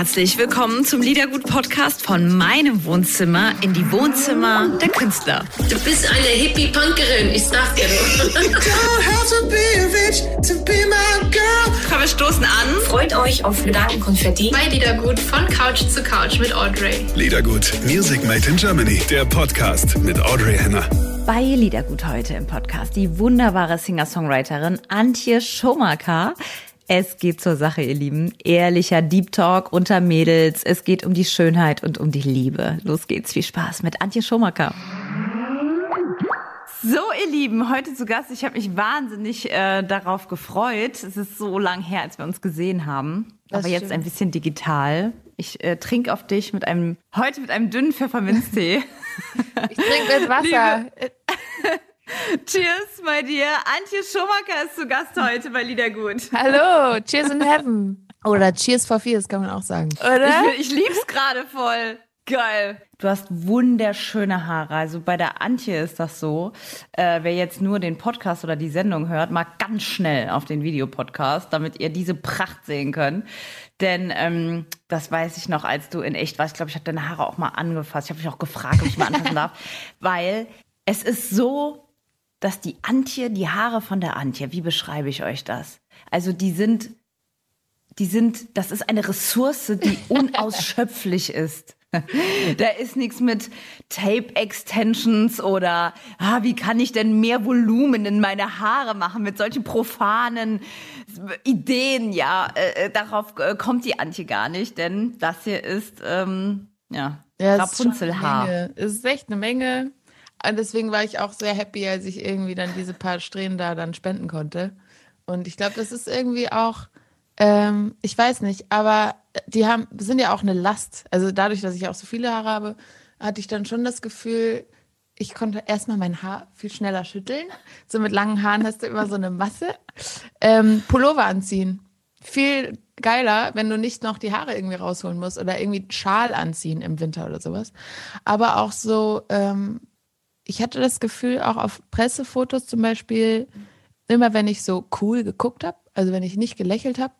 Herzlich willkommen zum Liedergut-Podcast von meinem Wohnzimmer in die Wohnzimmer der Künstler. Du bist eine Hippie-Punkerin, ich sag dir Komm, wir stoßen an. Freut euch auf Gedankenkonfetti bei Liedergut von Couch zu Couch mit Audrey. Liedergut, Music Made in Germany, der Podcast mit Audrey Henner. Bei Liedergut heute im Podcast die wunderbare Singer-Songwriterin Antje Schomaker. Es geht zur Sache, ihr Lieben. Ehrlicher Deep Talk unter Mädels. Es geht um die Schönheit und um die Liebe. Los geht's. Viel Spaß mit Antje Schomaker. So, ihr Lieben, heute zu Gast. Ich habe mich wahnsinnig äh, darauf gefreut. Es ist so lang her, als wir uns gesehen haben. Das Aber stimmt. jetzt ein bisschen digital. Ich äh, trinke auf dich mit einem, heute mit einem dünnen Pfefferminztee. ich trinke mit Wasser. Cheers bei dir. Antje Schumacher ist zu Gast heute bei Liedergut. Hallo, Cheers in Heaven. Oder Cheers for Fears kann man auch sagen. Oder? Ich, ich lieb's gerade voll. Geil. Du hast wunderschöne Haare. Also bei der Antje ist das so. Äh, wer jetzt nur den Podcast oder die Sendung hört, mag ganz schnell auf den Videopodcast, damit ihr diese Pracht sehen könnt. Denn ähm, das weiß ich noch, als du in echt warst. Ich glaube, ich habe deine Haare auch mal angefasst. Ich habe mich auch gefragt, ob ich mal anfassen darf. Weil es ist so dass die Antje, die Haare von der Antje, wie beschreibe ich euch das? Also die sind, die sind, das ist eine Ressource, die unausschöpflich ist. Da ist nichts mit Tape-Extensions oder ah, wie kann ich denn mehr Volumen in meine Haare machen mit solchen profanen Ideen. Ja, äh, äh darauf äh, kommt die Antje gar nicht, denn das hier ist ähm, ja, ja Rapunzelhaar. Es ist echt eine Menge. Und deswegen war ich auch sehr happy, als ich irgendwie dann diese paar Strähnen da dann spenden konnte. Und ich glaube, das ist irgendwie auch, ähm, ich weiß nicht, aber die haben, sind ja auch eine Last. Also dadurch, dass ich auch so viele Haare habe, hatte ich dann schon das Gefühl, ich konnte erstmal mein Haar viel schneller schütteln. So mit langen Haaren hast du immer so eine Masse. Ähm, Pullover anziehen. Viel geiler, wenn du nicht noch die Haare irgendwie rausholen musst oder irgendwie Schal anziehen im Winter oder sowas. Aber auch so ähm, ich hatte das Gefühl, auch auf Pressefotos zum Beispiel, immer wenn ich so cool geguckt habe, also wenn ich nicht gelächelt habe,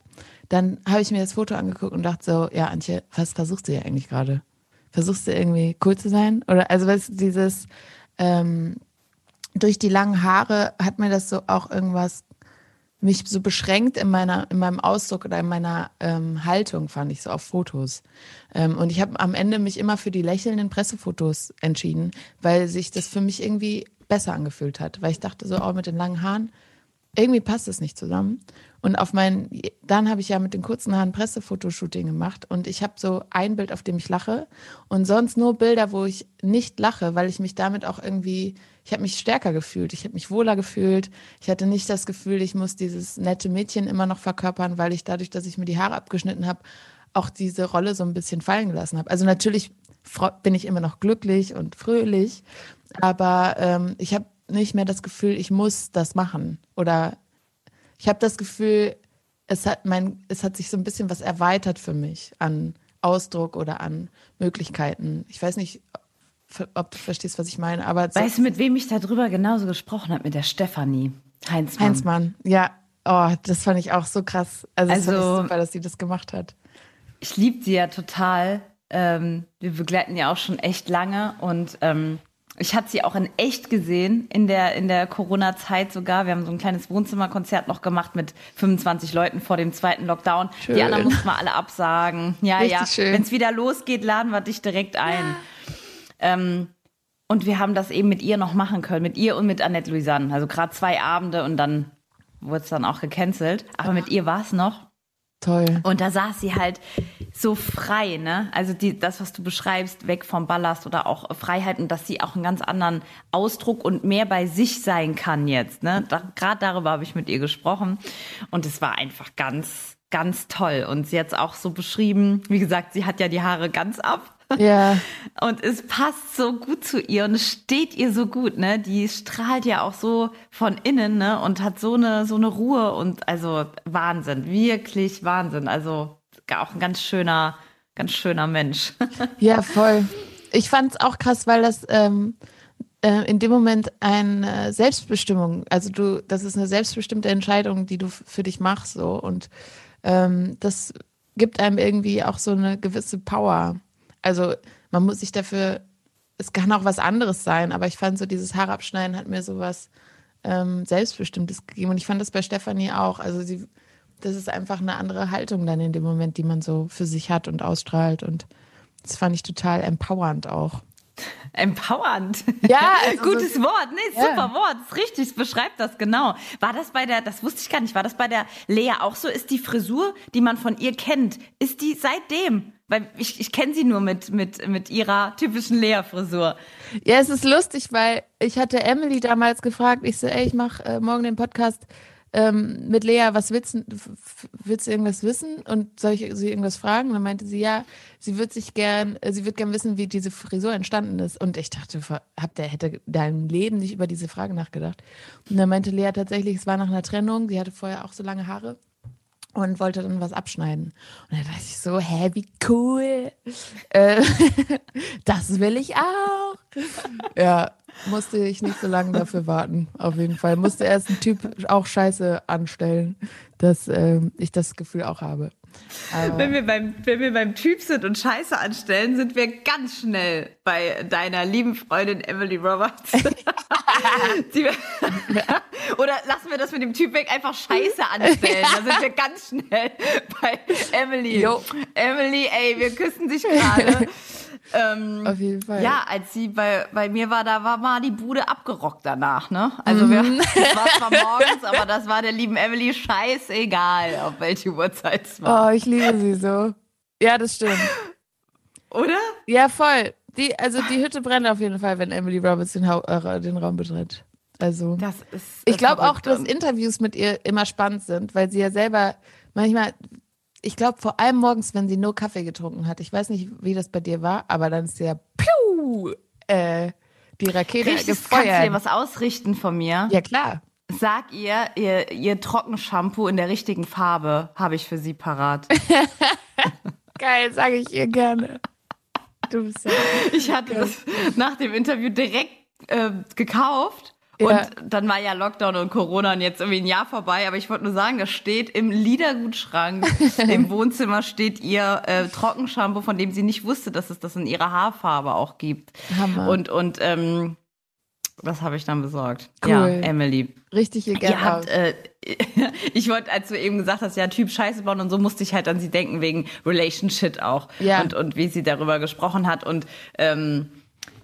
dann habe ich mir das Foto angeguckt und dachte so, ja, Antje, was versuchst du ja eigentlich gerade? Versuchst du irgendwie cool zu sein? Oder also weißt du, dieses ähm, durch die langen Haare hat mir das so auch irgendwas mich so beschränkt in meiner in meinem Ausdruck oder in meiner ähm, Haltung fand ich so auf Fotos. Ähm, und ich habe am Ende mich immer für die lächelnden Pressefotos entschieden weil sich das für mich irgendwie besser angefühlt hat. Weil ich dachte so oh mit den langen Haaren irgendwie passt es nicht zusammen. Und auf meinen dann habe ich ja mit den kurzen Haaren Pressefotoshooting gemacht und ich habe so ein Bild auf dem ich lache und sonst nur Bilder wo ich nicht lache weil ich mich damit auch irgendwie ich habe mich stärker gefühlt, ich habe mich wohler gefühlt. Ich hatte nicht das Gefühl, ich muss dieses nette Mädchen immer noch verkörpern, weil ich dadurch, dass ich mir die Haare abgeschnitten habe, auch diese Rolle so ein bisschen fallen gelassen habe. Also natürlich bin ich immer noch glücklich und fröhlich, aber ähm, ich habe nicht mehr das Gefühl, ich muss das machen. Oder ich habe das Gefühl, es hat, mein, es hat sich so ein bisschen was erweitert für mich an Ausdruck oder an Möglichkeiten. Ich weiß nicht, ob du verstehst, was ich meine. Aber weißt du, mit wem ich darüber genauso gesprochen habe? Mit der Stefanie Heinzmann. Heinzmann, ja. Oh, das fand ich auch so krass. Also, also das super, dass sie das gemacht hat. Ich liebe sie ja total. Ähm, wir begleiten ja auch schon echt lange und ähm, ich hatte sie auch in echt gesehen in der, in der Corona-Zeit sogar. Wir haben so ein kleines Wohnzimmerkonzert noch gemacht mit 25 Leuten vor dem zweiten Lockdown. Schön. Die anderen mussten wir alle absagen. Ja, Richtig ja. Wenn es wieder losgeht, laden wir dich direkt ein. Ähm, und wir haben das eben mit ihr noch machen können, mit ihr und mit Annette Louisanne. Also gerade zwei Abende und dann wurde es dann auch gecancelt. Aber mit ihr war es noch. Toll. Und da saß sie halt so frei, ne? Also die, das, was du beschreibst, weg vom Ballast oder auch Freiheit und dass sie auch einen ganz anderen Ausdruck und mehr bei sich sein kann jetzt, ne? Da, Gerade darüber habe ich mit ihr gesprochen und es war einfach ganz, ganz toll. Und sie hat es auch so beschrieben, wie gesagt, sie hat ja die Haare ganz ab. Ja. Und es passt so gut zu ihr und es steht ihr so gut, ne? Die strahlt ja auch so von innen, ne? Und hat so eine, so eine Ruhe und also Wahnsinn, wirklich Wahnsinn. Also auch ein ganz schöner, ganz schöner Mensch. Ja, voll. Ich fand es auch krass, weil das ähm, äh, in dem Moment eine Selbstbestimmung, also du, das ist eine selbstbestimmte Entscheidung, die du für dich machst, so und ähm, das gibt einem irgendwie auch so eine gewisse Power. Also man muss sich dafür, es kann auch was anderes sein, aber ich fand so dieses Haarabschneiden hat mir sowas ähm, Selbstbestimmtes gegeben. Und ich fand das bei Stefanie auch. Also sie, das ist einfach eine andere Haltung dann in dem Moment, die man so für sich hat und ausstrahlt. Und das fand ich total empowernd auch. Empowernd. Ja, also gutes so- Wort. Nee, Ja. super Wort. Das ist richtig, es beschreibt das genau. War das bei der, das wusste ich gar nicht, war das bei der Lea auch so? Ist die Frisur, die man von ihr kennt, ist die seitdem? Weil ich, ich kenne sie nur mit, mit, mit ihrer typischen Lea-Frisur. Ja, es ist lustig, weil ich hatte Emily damals gefragt, ich so, ey, ich mache äh, morgen den Podcast ähm, mit Lea, was willst willst du irgendwas wissen und soll ich sie irgendwas fragen? Und dann meinte sie, ja, sie wird sich gern, äh, sie wird gern wissen, wie diese Frisur entstanden ist. Und ich dachte, hab der hätte deinem Leben nicht über diese Frage nachgedacht. Und dann meinte Lea tatsächlich, es war nach einer Trennung, sie hatte vorher auch so lange Haare und wollte dann was abschneiden. Und dann dachte ich so, hä, wie cool. Äh, das will ich auch. Ja, musste ich nicht so lange dafür warten, auf jeden Fall. Musste erst ein Typ auch Scheiße anstellen, dass ähm, ich das Gefühl auch habe. Aber, Wenn wir, beim, wenn wir beim Typ sind und Scheiße anstellen, sind wir ganz schnell bei deiner lieben Freundin Emily Roberts. Oder lassen wir das mit dem Typ weg, einfach Scheiße anstellen. Da sind wir ganz schnell bei Emily. Jo. Emily, ey, wir küssen dich gerade. ähm, auf jeden Fall. ja, als sie bei, bei mir war, da war mal die Bude abgerockt danach, ne? Also wir, Mhm. das war zwar morgens, aber das war der lieben Emily scheißegal, auf welche Uhrzeit es war. Oh, ich liebe sie so. Ja, das stimmt. Oder? Ja, voll. Die, also die Hütte brennt auf jeden Fall, wenn Emily Roberts den, äh, den Raum betritt. Also. Das ist. Ich glaube auch, dass Interviews mit ihr immer spannend sind, weil sie ja selber manchmal, ich glaube vor allem morgens, wenn sie nur Kaffee getrunken hat. Ich weiß nicht, wie das bei dir war, aber dann ist ja piu, äh, die Rakete Richtig, kannst du dir gefeuert. was ausrichten von mir? Ja klar. Sag ihr, ihr, ihr Trockenshampoo in der richtigen Farbe habe ich für sie parat. Geil, sage ich ihr gerne. Du bist ja. Ich hatte das nach dem Interview direkt äh, gekauft. Ja. Und dann war ja Lockdown und Corona und jetzt irgendwie ein Jahr vorbei. Aber ich wollte nur sagen, das steht im Liedergutschrank. Im Wohnzimmer steht ihr äh, Trockenshampoo, von dem sie nicht wusste, dass es das in ihrer Haarfarbe auch gibt. Hammer. Und, und ähm, das habe ich dann besorgt. Cool. Ja, Emily. Richtig ihr habt, äh, ich wollte, als du eben gesagt hast, ja, Typ Scheiße bauen und so, musste ich halt an sie denken, wegen Relationship auch. Ja. Und, und wie sie darüber gesprochen hat. Und ähm,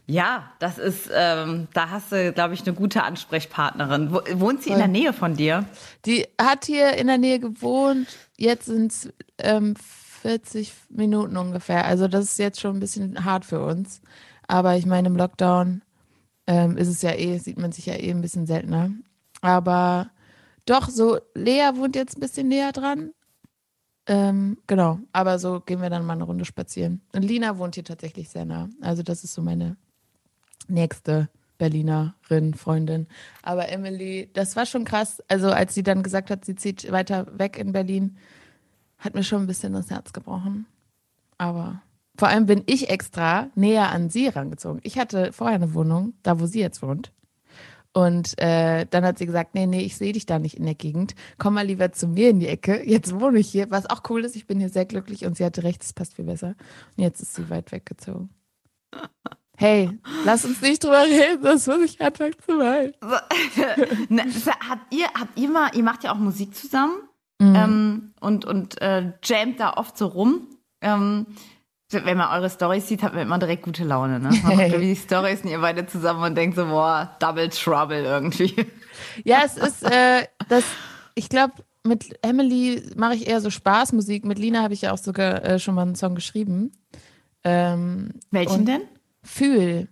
ja, das ist, ähm, da hast du, glaube ich, eine gute Ansprechpartnerin. Wo, wohnt sie in der Nähe von dir? Die hat hier in der Nähe gewohnt. Jetzt sind es ähm, 40 Minuten ungefähr. Also das ist jetzt schon ein bisschen hart für uns. Aber ich meine, im Lockdown ähm, ist es ja eh, sieht man sich ja eh ein bisschen seltener. Aber doch, so, Lea wohnt jetzt ein bisschen näher dran. Ähm, genau, aber so gehen wir dann mal eine Runde spazieren. Und Lina wohnt hier tatsächlich sehr nah. Also das ist so meine nächste Berlinerin, Freundin. Aber Emily, das war schon krass. Also als sie dann gesagt hat, sie zieht weiter weg in Berlin, hat mir schon ein bisschen das Herz gebrochen. Aber vor allem bin ich extra näher an sie rangezogen. Ich hatte vorher eine Wohnung, da wo sie jetzt wohnt. Und äh, dann hat sie gesagt, nee, nee, ich sehe dich da nicht in der Gegend. Komm mal lieber zu mir in die Ecke. Jetzt wohne ich hier, was auch cool ist. Ich bin hier sehr glücklich und sie hatte recht, es passt viel besser. Und jetzt ist sie weit weggezogen. Hey, lass uns nicht drüber reden, das muss ich anfangen zu weinen. Ne, habt ihr, habt ihr mal, ihr macht ja auch Musik zusammen Mhm. ähm, und, und äh, jammt da oft so rum. Ähm, wenn man eure Storys sieht, hat man immer direkt gute Laune, ne? Man irgendwie die Storys und ihr beide zusammen und denkt so, boah, Double Trouble irgendwie. Ja, es ist äh, das, ich glaube, mit Emily mache ich eher so Spaßmusik. Mit Lina habe ich ja auch sogar äh, schon mal einen Song geschrieben. Ähm, Welchen denn? Fühl.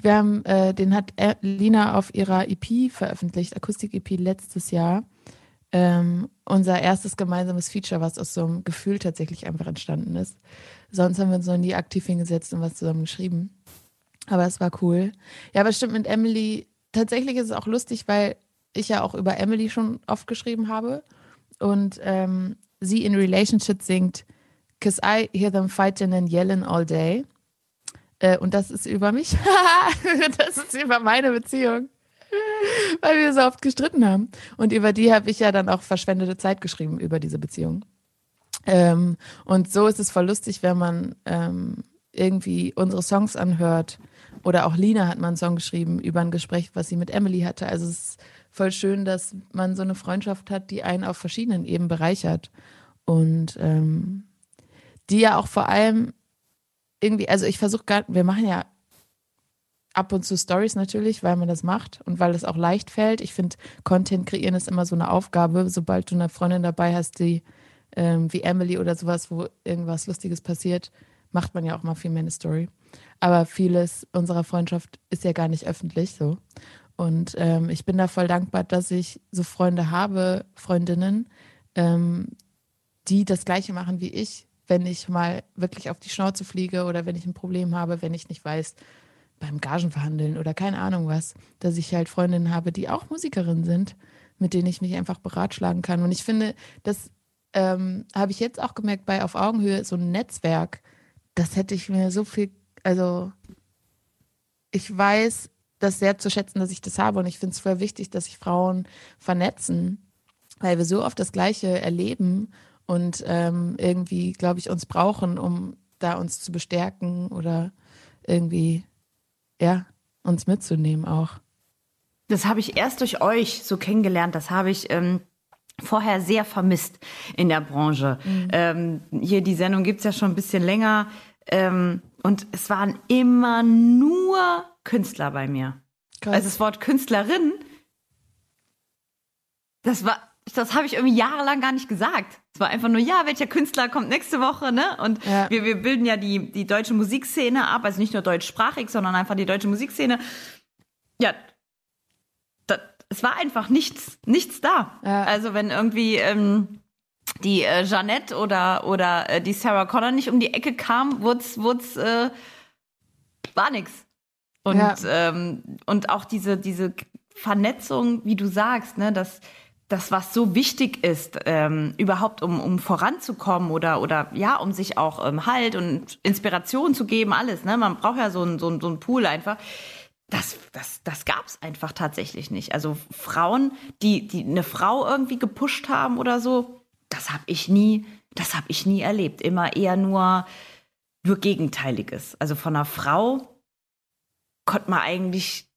Wir haben, äh, den hat Lina auf ihrer EP veröffentlicht, Akustik-EP letztes Jahr. Ähm, unser erstes gemeinsames Feature, was aus so einem Gefühl tatsächlich einfach entstanden ist. Sonst haben wir uns noch nie aktiv hingesetzt und was zusammen geschrieben. Aber es war cool. Ja, aber stimmt mit Emily. Tatsächlich ist es auch lustig, weil ich ja auch über Emily schon oft geschrieben habe. Und ähm, sie in Relationship singt, Cause I hear them fighting and yelling all day. Äh, und das ist über mich. das ist über meine Beziehung. Weil wir so oft gestritten haben. Und über die habe ich ja dann auch verschwendete Zeit geschrieben, über diese Beziehung. Ähm, und so ist es voll lustig, wenn man ähm, irgendwie unsere Songs anhört. Oder auch Lina hat mal einen Song geschrieben über ein Gespräch, was sie mit Emily hatte. Also es ist voll schön, dass man so eine Freundschaft hat, die einen auf verschiedenen Ebenen bereichert. Und ähm, die ja auch vor allem irgendwie, also ich versuche gerade, wir machen ja ab und zu Stories natürlich, weil man das macht und weil es auch leicht fällt. Ich finde, Content kreieren ist immer so eine Aufgabe. Sobald du eine Freundin dabei hast, die ähm, wie Emily oder sowas, wo irgendwas Lustiges passiert, macht man ja auch mal viel mehr eine Story. Aber vieles unserer Freundschaft ist ja gar nicht öffentlich so. Und ähm, ich bin da voll dankbar, dass ich so Freunde habe, Freundinnen, ähm, die das Gleiche machen wie ich, wenn ich mal wirklich auf die Schnauze fliege oder wenn ich ein Problem habe, wenn ich nicht weiß, beim Gagenverhandeln oder keine Ahnung was, dass ich halt Freundinnen habe, die auch Musikerinnen sind, mit denen ich mich einfach beratschlagen kann. Und ich finde, das ähm, habe ich jetzt auch gemerkt bei Auf Augenhöhe, so ein Netzwerk, das hätte ich mir so viel, also ich weiß das sehr zu schätzen, dass ich das habe und ich finde es voll wichtig, dass sich Frauen vernetzen, weil wir so oft das Gleiche erleben und ähm, irgendwie, glaube ich, uns brauchen, um da uns zu bestärken oder irgendwie, ja, uns mitzunehmen auch. Das habe ich erst durch euch so kennengelernt. Das habe ich ähm, vorher sehr vermisst in der Branche. Mhm. Ähm, hier die Sendung gibt es ja schon ein bisschen länger. Ähm, und es waren immer nur Künstler bei mir. Krass. Also das Wort Künstlerin, das war, das habe ich irgendwie jahrelang gar nicht gesagt. Es war einfach nur, ja, welcher Künstler kommt nächste Woche, ne? Und ja. wir, wir bilden ja die, die deutsche Musikszene ab, also nicht nur deutschsprachig, sondern einfach die deutsche Musikszene. Ja, das, es war einfach nichts, nichts da. Ja. Also wenn irgendwie ähm, die äh, Jeannette oder, oder äh, die Sarah Connor nicht um die Ecke kam, wurd's, wurd's, äh, war nix. Und, ja. ähm, und auch diese, diese Vernetzung, wie du sagst, ne, dass das, was so wichtig ist, ähm, überhaupt um, um voranzukommen oder, oder ja, um sich auch ähm, Halt und Inspiration zu geben, alles. Ne? Man braucht ja so ein, so ein, so ein Pool einfach. Das, das, das gab es einfach tatsächlich nicht. Also Frauen, die, die eine Frau irgendwie gepusht haben oder so, das habe ich nie, das habe ich nie erlebt. Immer eher nur, nur Gegenteiliges. Also von einer Frau konnte man eigentlich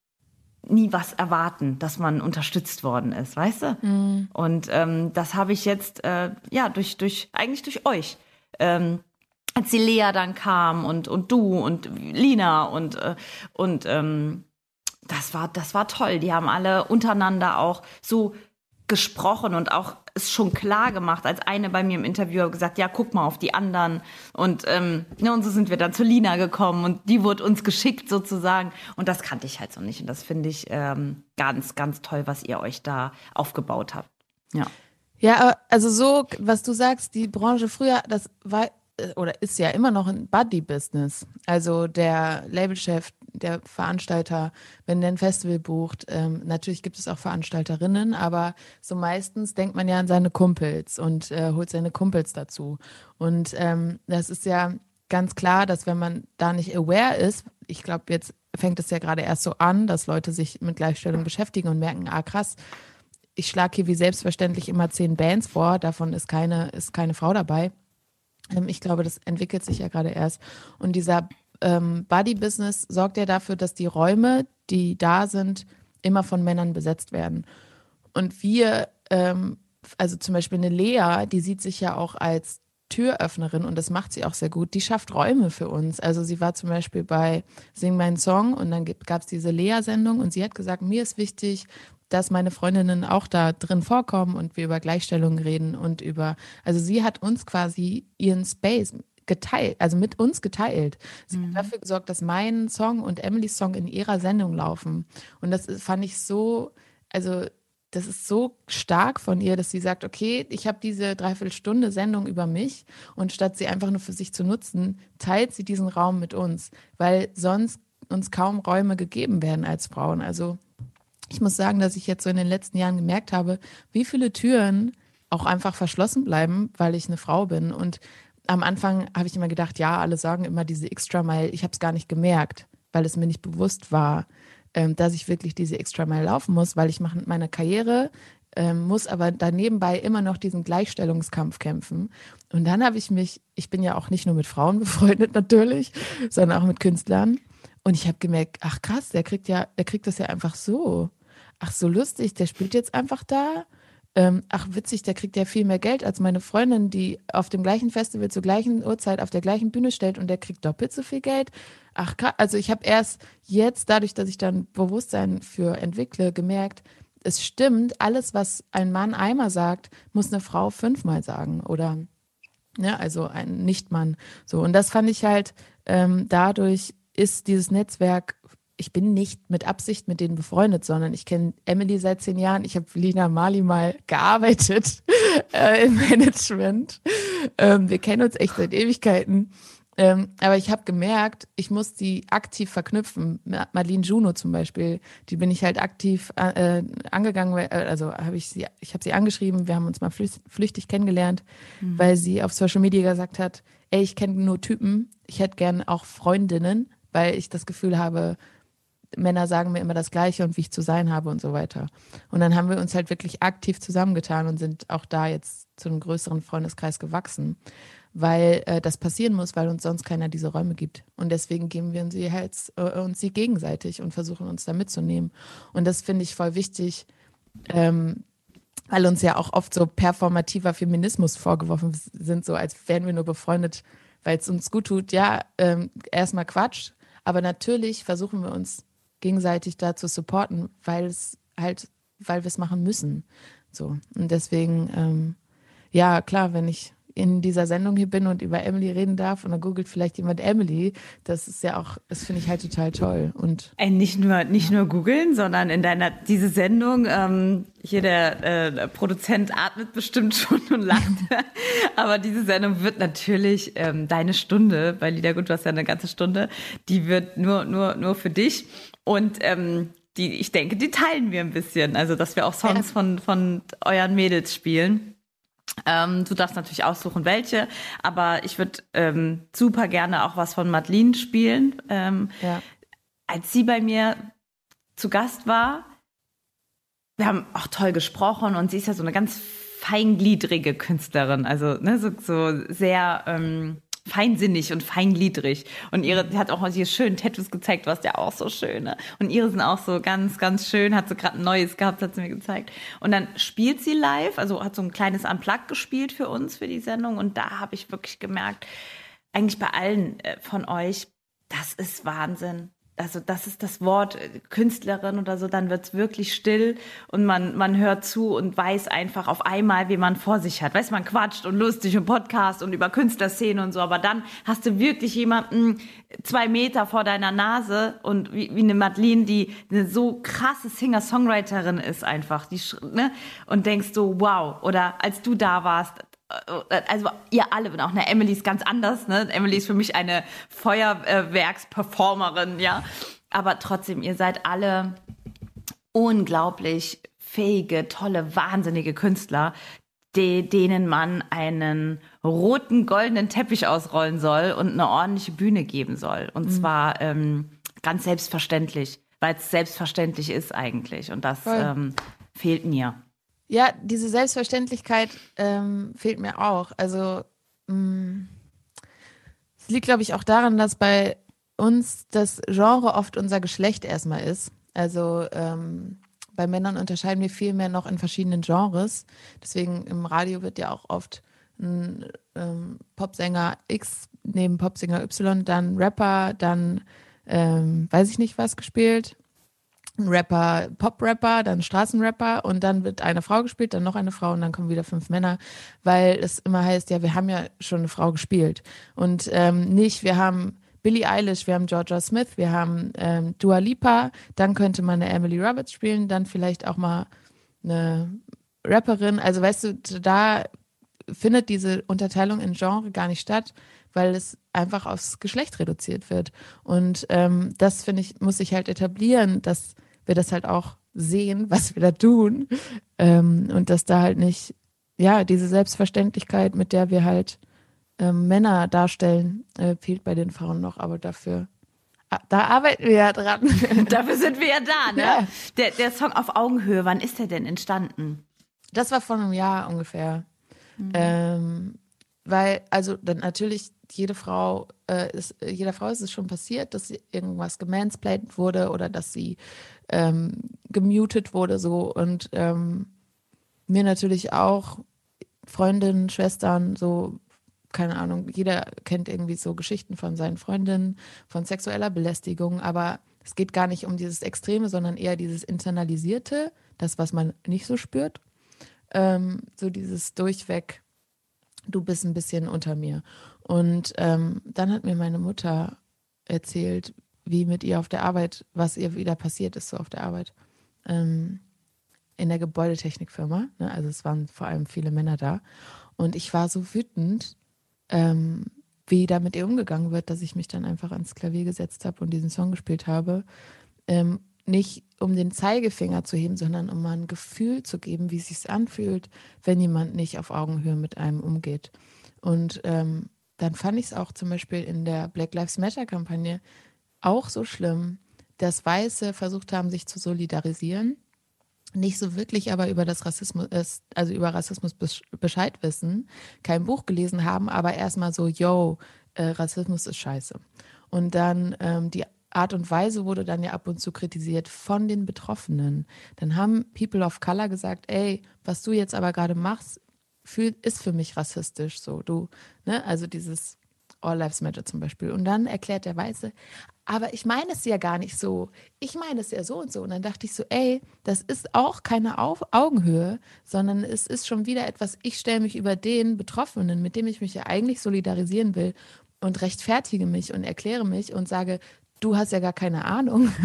nie was erwarten, dass man unterstützt worden ist, weißt du? Mhm. Und ähm, das habe ich jetzt, äh, ja, durch, durch, eigentlich durch euch. Ähm, als die Lea dann kam und, und du und Lina und, äh, und ähm, das war, das war toll. Die haben alle untereinander auch so gesprochen und auch es schon klar gemacht, als eine bei mir im Interview gesagt, ja, guck mal auf die anderen. Und, ähm, ne, und so sind wir dann zu Lina gekommen und die wurde uns geschickt sozusagen. Und das kannte ich halt so nicht. Und das finde ich ähm, ganz, ganz toll, was ihr euch da aufgebaut habt. Ja. Ja, also so, was du sagst, die Branche früher, das war äh, oder ist ja immer noch ein Buddy-Business. Also der Labelchef, der Veranstalter, wenn der ein Festival bucht, ähm, natürlich gibt es auch Veranstalterinnen, aber so meistens denkt man ja an seine Kumpels und äh, holt seine Kumpels dazu. Und ähm, das ist ja ganz klar, dass wenn man da nicht aware ist, ich glaube, jetzt fängt es ja gerade erst so an, dass Leute sich mit Gleichstellung beschäftigen und merken, ah krass, ich schlage hier wie selbstverständlich immer zehn Bands vor, davon ist keine, ist keine Frau dabei. Ähm, ich glaube, das entwickelt sich ja gerade erst. Und dieser ähm, Body-Business sorgt ja dafür, dass die Räume, die da sind, immer von Männern besetzt werden. Und wir, ähm, also zum Beispiel eine Lea, die sieht sich ja auch als Türöffnerin und das macht sie auch sehr gut. Die schafft Räume für uns. Also sie war zum Beispiel bei Sing meinen Song und dann gab es diese Lea-Sendung und sie hat gesagt, mir ist wichtig, dass meine Freundinnen auch da drin vorkommen und wir über Gleichstellung reden und über, also sie hat uns quasi ihren Space geteilt, also mit uns geteilt. Sie mhm. hat dafür gesorgt, dass mein Song und Emilys Song in ihrer Sendung laufen. Und das fand ich so, also das ist so stark von ihr, dass sie sagt, okay, ich habe diese Dreiviertelstunde Sendung über mich und statt sie einfach nur für sich zu nutzen, teilt sie diesen Raum mit uns, weil sonst uns kaum Räume gegeben werden als Frauen. Also ich muss sagen, dass ich jetzt so in den letzten Jahren gemerkt habe, wie viele Türen auch einfach verschlossen bleiben, weil ich eine Frau bin. Und am Anfang habe ich immer gedacht, ja, alle sagen immer diese Extra Mile. Ich habe es gar nicht gemerkt, weil es mir nicht bewusst war, ähm, dass ich wirklich diese Extra Mile laufen muss, weil ich mache meine Karriere ähm, muss aber danebenbei immer noch diesen Gleichstellungskampf kämpfen. Und dann habe ich mich, ich bin ja auch nicht nur mit Frauen befreundet natürlich, sondern auch mit Künstlern. Und ich habe gemerkt, ach krass, der kriegt ja, der kriegt das ja einfach so. Ach so lustig, der spielt jetzt einfach da. Ähm, ach witzig, der kriegt ja viel mehr Geld als meine Freundin, die auf dem gleichen Festival zur gleichen Uhrzeit auf der gleichen Bühne stellt und der kriegt doppelt so viel Geld. Ach also ich habe erst jetzt, dadurch, dass ich dann Bewusstsein für entwickle, gemerkt, es stimmt, alles, was ein Mann einmal sagt, muss eine Frau fünfmal sagen oder ne, also ein Nichtmann. So und das fand ich halt ähm, dadurch ist dieses Netzwerk ich bin nicht mit Absicht mit denen befreundet, sondern ich kenne Emily seit zehn Jahren. Ich habe Lina Mali mal gearbeitet äh, im Management. Ähm, wir kennen uns echt seit Ewigkeiten. Ähm, aber ich habe gemerkt, ich muss die aktiv verknüpfen. Marlene Juno zum Beispiel, die bin ich halt aktiv äh, angegangen, äh, also habe ich sie, ich habe sie angeschrieben, wir haben uns mal flüchtig kennengelernt, mhm. weil sie auf Social Media gesagt hat, ey, ich kenne nur Typen, ich hätte gern auch Freundinnen, weil ich das Gefühl habe, Männer sagen mir immer das Gleiche und wie ich zu sein habe und so weiter. Und dann haben wir uns halt wirklich aktiv zusammengetan und sind auch da jetzt zu einem größeren Freundeskreis gewachsen, weil äh, das passieren muss, weil uns sonst keiner diese Räume gibt. Und deswegen geben wir uns sie halt äh, uns sie gegenseitig und versuchen uns da mitzunehmen. Und das finde ich voll wichtig, ähm, weil uns ja auch oft so performativer Feminismus vorgeworfen sind, so als wären wir nur befreundet, weil es uns gut tut. Ja, ähm, erstmal Quatsch. Aber natürlich versuchen wir uns gegenseitig da zu supporten, weil es halt, weil wir es machen müssen. So. Und deswegen, ähm, ja, klar, wenn ich in dieser Sendung hier bin und über Emily reden darf und dann googelt vielleicht jemand Emily, das ist ja auch, das finde ich halt total toll. Und Ey, nicht nur nicht nur googeln, sondern in deiner diese Sendung ähm, hier der äh, Produzent atmet bestimmt schon und lacht, aber diese Sendung wird natürlich ähm, deine Stunde bei Liedergut, du hast ja eine ganze Stunde, die wird nur nur nur für dich und ähm, die, ich denke, die teilen wir ein bisschen. Also, dass wir auch Songs ja. von, von euren Mädels spielen. Ähm, du darfst natürlich aussuchen, welche, aber ich würde ähm, super gerne auch was von Madeline spielen. Ähm, ja. Als sie bei mir zu Gast war, wir haben auch toll gesprochen und sie ist ja so eine ganz feingliedrige Künstlerin, also ne, so, so sehr ähm, feinsinnig und feingliedrig. Und ihre, die hat auch hier schön Tattoos gezeigt, was ja auch so schön. Ne? Und ihre sind auch so ganz, ganz schön. Hat sie gerade ein neues gehabt, hat sie mir gezeigt. Und dann spielt sie live, also hat so ein kleines Unplug gespielt für uns, für die Sendung. Und da habe ich wirklich gemerkt, eigentlich bei allen äh, von euch, das ist Wahnsinn also das ist das Wort äh, Künstlerin oder so, dann wird's wirklich still und man, man hört zu und weiß einfach auf einmal, wie man vor sich hat. Weiß man quatscht und lustig und Podcast und über Künstlerszene und so, aber dann hast du wirklich jemanden zwei Meter vor deiner Nase und wie, wie eine Madeline, die eine so krasse Singer-Songwriterin ist einfach, die, ne? und denkst so, wow. Oder als du da warst, äh, also ihr alle, und auch eine Emily ist ganz anders, ne? Emily ist für mich eine Feuerwerksperformerin, ja. Aber trotzdem, ihr seid alle unglaublich fähige, tolle, wahnsinnige Künstler, die, denen man einen roten, goldenen Teppich ausrollen soll und eine ordentliche Bühne geben soll. Und mhm. zwar ähm, ganz selbstverständlich, weil es selbstverständlich ist eigentlich. Und das ähm, fehlt mir. Ja, diese Selbstverständlichkeit ähm, fehlt mir auch. Also mm, es liegt, glaube ich, auch daran, dass bei uns das Genre oft unser Geschlecht erstmal ist. Also ähm, bei Männern unterscheiden wir viel mehr noch in verschiedenen Genres. Deswegen im Radio wird ja auch oft ein ähm, Popsänger X neben Popsänger Y, dann Rapper, dann ähm, weiß ich nicht was gespielt ein Rapper, Pop-Rapper, dann Straßenrapper und dann wird eine Frau gespielt, dann noch eine Frau und dann kommen wieder fünf Männer, weil es immer heißt, ja, wir haben ja schon eine Frau gespielt und ähm, nicht, wir haben Billie Eilish, wir haben Georgia Smith, wir haben ähm, Dua Lipa, dann könnte man eine Emily Roberts spielen, dann vielleicht auch mal eine Rapperin. Also weißt du, da findet diese Unterteilung in Genre gar nicht statt, weil es einfach aufs Geschlecht reduziert wird. Und ähm, das finde ich, muss sich halt etablieren, dass wir das halt auch sehen, was wir da tun. Ähm, und dass da halt nicht, ja, diese Selbstverständlichkeit, mit der wir halt ähm, Männer darstellen, äh, fehlt bei den Frauen noch, aber dafür. Ah, da arbeiten wir ja dran. dafür sind wir ja da, ne? Ja. Der, der Song auf Augenhöhe, wann ist der denn entstanden? Das war vor einem Jahr ungefähr. Mhm. Ähm, weil, also dann natürlich, jede Frau, äh, ist, jeder Frau ist es schon passiert, dass irgendwas gemansplained wurde oder dass sie ähm, gemutet wurde so und ähm, mir natürlich auch Freundinnen, Schwestern, so, keine Ahnung, jeder kennt irgendwie so Geschichten von seinen Freundinnen, von sexueller Belästigung, aber es geht gar nicht um dieses Extreme, sondern eher dieses Internalisierte, das, was man nicht so spürt. Ähm, so dieses durchweg, du bist ein bisschen unter mir. Und ähm, dann hat mir meine Mutter erzählt, wie mit ihr auf der Arbeit, was ihr wieder passiert ist, so auf der Arbeit. Ähm, in der Gebäudetechnikfirma. Ne? Also es waren vor allem viele Männer da. Und ich war so wütend, ähm, wie da mit ihr umgegangen wird, dass ich mich dann einfach ans Klavier gesetzt habe und diesen Song gespielt habe. Ähm, nicht um den Zeigefinger zu heben, sondern um mal ein Gefühl zu geben, wie es sich anfühlt, wenn jemand nicht auf Augenhöhe mit einem umgeht. Und ähm, dann fand ich es auch zum Beispiel in der Black Lives Matter-Kampagne auch so schlimm, dass Weiße versucht haben, sich zu solidarisieren, nicht so wirklich aber über das Rassismus, also über Rassismus Bescheid wissen, kein Buch gelesen haben, aber erstmal so, yo, äh, Rassismus ist scheiße. Und dann ähm, die Art und Weise wurde dann ja ab und zu kritisiert von den Betroffenen. Dann haben People of Color gesagt, ey, was du jetzt aber gerade machst, fühl, ist für mich rassistisch. So, du, ne, also dieses All Lives Matter zum Beispiel. Und dann erklärt der Weiße, aber ich meine es ja gar nicht so. Ich meine es ja so und so. Und dann dachte ich so, ey, das ist auch keine Auf Augenhöhe, sondern es ist schon wieder etwas, ich stelle mich über den Betroffenen, mit dem ich mich ja eigentlich solidarisieren will und rechtfertige mich und erkläre mich und sage, du hast ja gar keine Ahnung.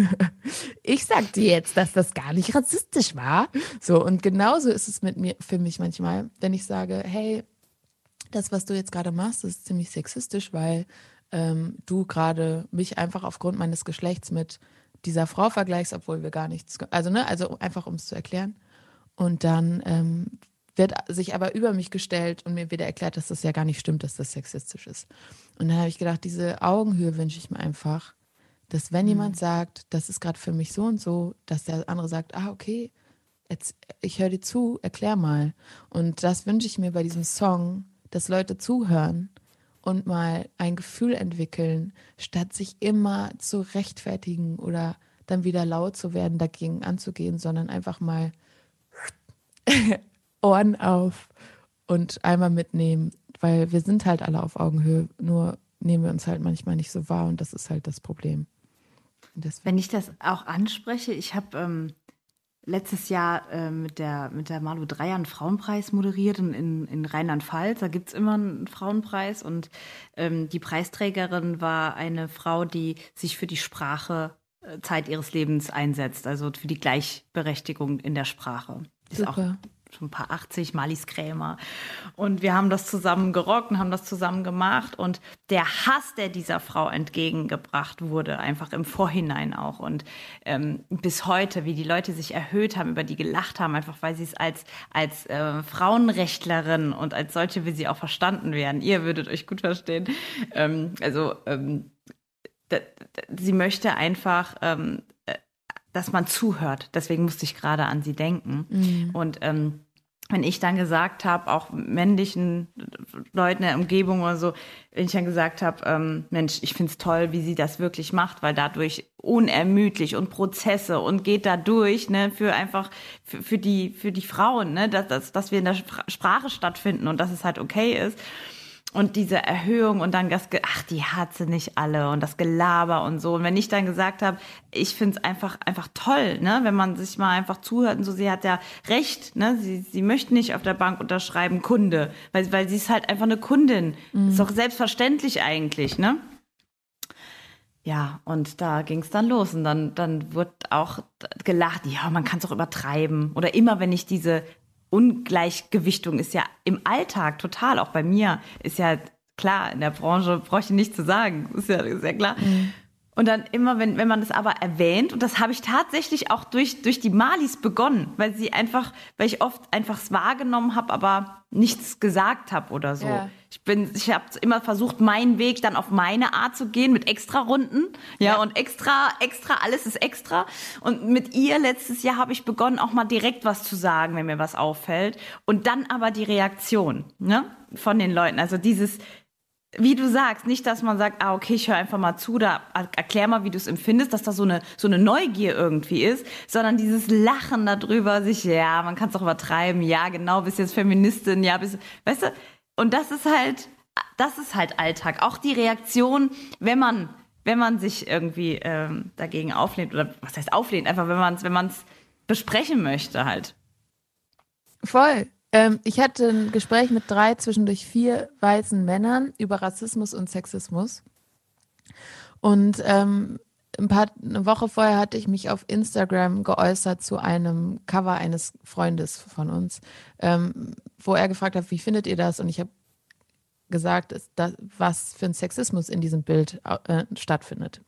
Ich sag dir jetzt, dass das gar nicht rassistisch war. So, und genauso ist es mit mir, für mich manchmal, wenn ich sage, hey, das, was du jetzt gerade machst, ist ziemlich sexistisch, weil ähm, du gerade mich einfach aufgrund meines Geschlechts mit dieser Frau vergleichst, obwohl wir gar nichts, also ne, also einfach um es zu erklären. Und dann ähm, wird sich aber über mich gestellt und mir wieder erklärt, dass das ja gar nicht stimmt, dass das sexistisch ist. Und dann habe ich gedacht, diese Augenhöhe wünsche ich mir einfach, dass wenn mhm. jemand sagt, das ist gerade für mich so und so, dass der andere sagt, ah, okay, jetzt, ich höre dir zu, erklär mal. Und das wünsche ich mir bei diesem Song, dass Leute zuhören und mal ein Gefühl entwickeln, statt sich immer zu rechtfertigen oder dann wieder laut zu werden, dagegen anzugehen, sondern einfach mal Ohren auf und einmal mitnehmen, weil wir sind halt alle auf Augenhöhe, nur nehmen wir uns halt manchmal nicht so wahr und das ist halt das Problem. Wenn ich das auch anspreche, ich habe ähm, letztes Jahr äh, mit der, mit der Malu Dreier einen Frauenpreis moderiert in, in, in Rheinland-Pfalz. Da gibt es immer einen Frauenpreis und ähm, die Preisträgerin war eine Frau, die sich für die Sprache äh, Zeit ihres Lebens einsetzt, also für die Gleichberechtigung in der Sprache. Ist Super. auch schon ein paar 80, Malis Krämer. Und wir haben das zusammen gerockt und haben das zusammen gemacht. Und der Hass, der dieser Frau entgegengebracht wurde, einfach im Vorhinein auch. Und ähm, bis heute, wie die Leute sich erhöht haben, über die gelacht haben, einfach weil sie es als, als äh, Frauenrechtlerin und als solche wie sie auch verstanden werden. Ihr würdet euch gut verstehen. Ähm, also ähm, sie möchte einfach ähm, dass man zuhört. Deswegen musste ich gerade an sie denken. Mhm. Und ähm, wenn ich dann gesagt habe, auch männlichen Leuten in der Umgebung oder so, wenn ich dann gesagt habe, ähm, Mensch, ich finde es toll, wie sie das wirklich macht, weil dadurch unermüdlich und Prozesse und geht da durch, ne, für einfach für, für die für die Frauen, ne, dass, dass, dass wir in der Sprache stattfinden und dass es halt okay ist und diese Erhöhung und dann das, ach, die hat sie nicht alle und das Gelaber und so. Und wenn ich dann gesagt habe, ich finde es einfach, einfach toll, ne, wenn man sich mal einfach zuhört und so, sie hat ja recht, ne, sie, sie möchte nicht auf der Bank unterschreiben Kunde, weil, weil sie ist halt einfach eine Kundin. Mhm. Ist doch selbstverständlich eigentlich, ne? Ja, und da ging es dann los und dann, dann wird auch gelacht, ja, man kann es auch übertreiben. Oder immer, wenn ich diese Ungleichgewichtung ist ja im Alltag total, auch bei mir, ist ja klar, in der Branche brauche ich nicht zu sagen, ist ja, ist ja klar. Mhm. Und dann immer, wenn, wenn man das aber erwähnt, und das habe ich tatsächlich auch durch, durch die Malis begonnen, weil sie einfach, weil ich oft einfach es wahrgenommen habe, aber nichts gesagt habe oder so. Ja. Ich bin, ich habe immer versucht, meinen Weg dann auf meine Art zu gehen, mit extra Runden, ja, Ja. und extra, extra, alles ist extra. Und mit ihr letztes Jahr habe ich begonnen, auch mal direkt was zu sagen, wenn mir was auffällt. Und dann aber die Reaktion, ne, von den Leuten. Also dieses, wie du sagst, nicht, dass man sagt, ah, okay, ich höre einfach mal zu, da erklär mal, wie du es empfindest, dass da so eine, so eine Neugier irgendwie ist, sondern dieses Lachen darüber, sich, ja, man kann es auch übertreiben, ja, genau, bist jetzt Feministin, ja, bist, weißt du, und das ist halt, das ist halt Alltag. Auch die Reaktion, wenn man, wenn man sich irgendwie ähm, dagegen auflehnt, oder was heißt auflehnt, einfach wenn man es, wenn man es besprechen möchte halt. Voll. Ähm, ich hatte ein Gespräch mit drei, zwischendurch vier weißen Männern über Rassismus und Sexismus. Und ähm, ein paar, eine Woche vorher hatte ich mich auf Instagram geäußert zu einem Cover eines Freundes von uns, ähm, wo er gefragt hat, wie findet ihr das? Und ich habe gesagt, das, was für ein Sexismus in diesem Bild äh, stattfindet.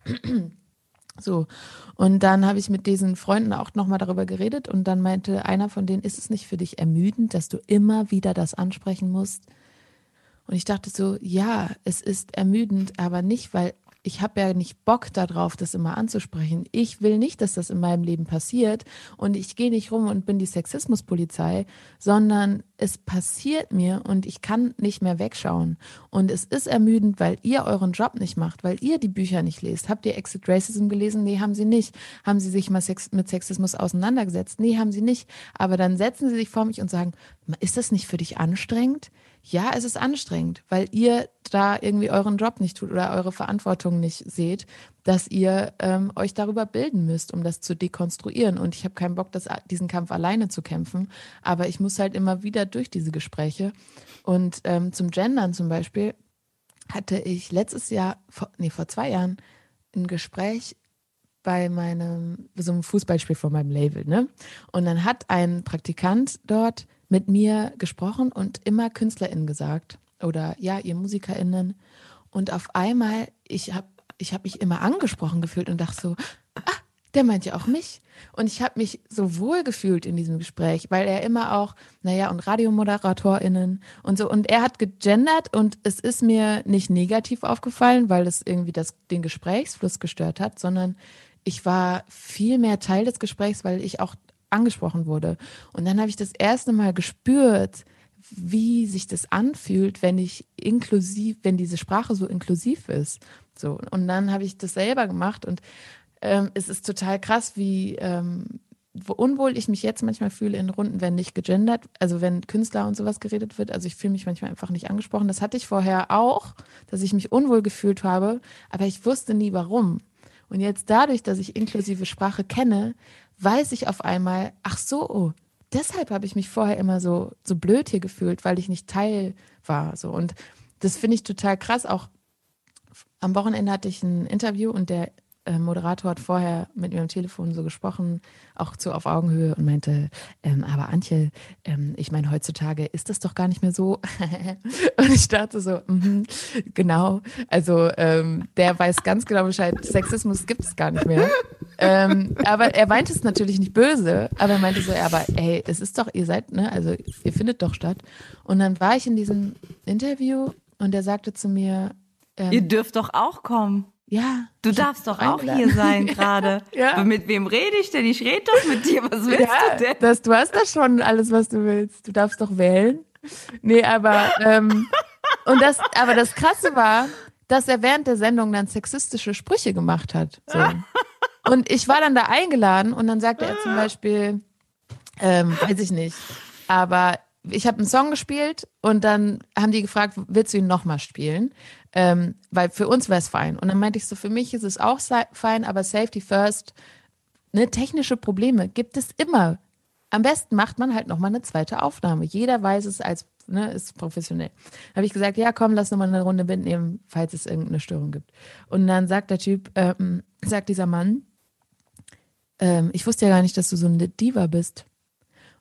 So, und dann habe ich mit diesen Freunden auch nochmal darüber geredet und dann meinte einer von denen, ist es nicht für dich ermüdend, dass du immer wieder das ansprechen musst? Und ich dachte so, ja, es ist ermüdend, aber nicht, weil ich habe ja nicht Bock darauf, das immer anzusprechen. Ich will nicht, dass das in meinem Leben passiert und ich gehe nicht rum und bin die Sexismuspolizei, sondern es passiert mir und ich kann nicht mehr wegschauen. Und es ist ermüdend, weil ihr euren Job nicht macht, weil ihr die Bücher nicht lest. Habt ihr Exit Racism gelesen? Nee, haben sie nicht. Haben sie sich mal Sex mit Sexismus auseinandergesetzt? Nee, haben sie nicht. Aber dann setzen sie sich vor mich und sagen, ist das nicht für dich anstrengend? Ja, es ist anstrengend, weil ihr da irgendwie euren Job nicht tut oder eure Verantwortung nicht seht, dass ihr ähm, euch darüber bilden müsst, um das zu dekonstruieren. Und ich habe keinen Bock, das, diesen Kampf alleine zu kämpfen, aber ich muss halt immer wieder durch diese Gespräche. Und ähm, zum Gendern zum Beispiel hatte ich letztes Jahr, vor, nee, vor zwei Jahren, ein Gespräch bei meinem, so einem Fußballspiel von meinem Label, ne? Und dann hat ein Praktikant dort mit mir gesprochen und immer KünstlerInnen gesagt oder ja, ihr MusikerInnen. Und auf einmal, ich habe ich hab mich immer angesprochen gefühlt und dachte so, ah, der meint ja auch mich. Und ich habe mich so wohl gefühlt in diesem Gespräch, weil er immer auch, naja, und RadiomoderatorInnen und so. Und er hat gegendert und es ist mir nicht negativ aufgefallen, weil es irgendwie das, den Gesprächsfluss gestört hat, sondern ich war viel mehr Teil des Gesprächs, weil ich auch angesprochen wurde. Und dann habe ich das erste Mal gespürt, wie sich das anfühlt, wenn ich inklusiv, wenn diese Sprache so inklusiv ist. So. Und dann habe ich das selber gemacht und ähm, es ist total krass, wie ähm, wo unwohl ich mich jetzt manchmal fühle in Runden, wenn nicht gegendert, also wenn Künstler und sowas geredet wird. Also ich fühle mich manchmal einfach nicht angesprochen. Das hatte ich vorher auch, dass ich mich unwohl gefühlt habe, aber ich wusste nie warum. Und jetzt dadurch, dass ich inklusive Sprache kenne, weiß ich auf einmal, ach so, oh, deshalb habe ich mich vorher immer so, so blöd hier gefühlt, weil ich nicht Teil war. So. Und das finde ich total krass. Auch am Wochenende hatte ich ein Interview und der Moderator hat vorher mit mir am Telefon so gesprochen, auch so auf Augenhöhe und meinte, ähm, aber Antje, ähm, ich meine, heutzutage ist das doch gar nicht mehr so. und ich dachte so, mhm, genau, also ähm, der weiß ganz genau Bescheid, Sexismus gibt es gar nicht mehr. ähm, aber er meinte es natürlich nicht böse, aber er meinte so, ja, aber ey, es ist doch, ihr seid, ne, also ihr findet doch statt. Und dann war ich in diesem Interview und er sagte zu mir, ähm, Ihr dürft doch auch kommen. Ja. Du darfst doch auch hier sein gerade. Ja. Aber Mit wem rede ich denn? Ich rede doch mit dir. Was willst ja, du denn? Das, du hast das schon alles, was du willst. Du darfst doch wählen. Nee, aber ähm, und das, aber das Krasse war, dass er während der Sendung dann sexistische Sprüche gemacht hat. So. Und ich war dann da eingeladen und dann sagte er zum Beispiel, ähm, weiß ich nicht, aber ich habe einen Song gespielt und dann haben die gefragt, willst du ihn nochmal spielen? Ähm, weil für uns wäre es fein. Und dann meinte ich so, für mich ist es auch fein, aber Safety First, ne, technische Probleme gibt es immer. Am besten macht man halt nochmal eine zweite Aufnahme. Jeder weiß es als, ne, ist professionell. Habe ich gesagt, ja, komm, lass nochmal eine Runde mitnehmen, falls es irgendeine Störung gibt. Und dann sagt der Typ, ähm, sagt dieser Mann, ähm, ich wusste ja gar nicht, dass du so eine Diva bist.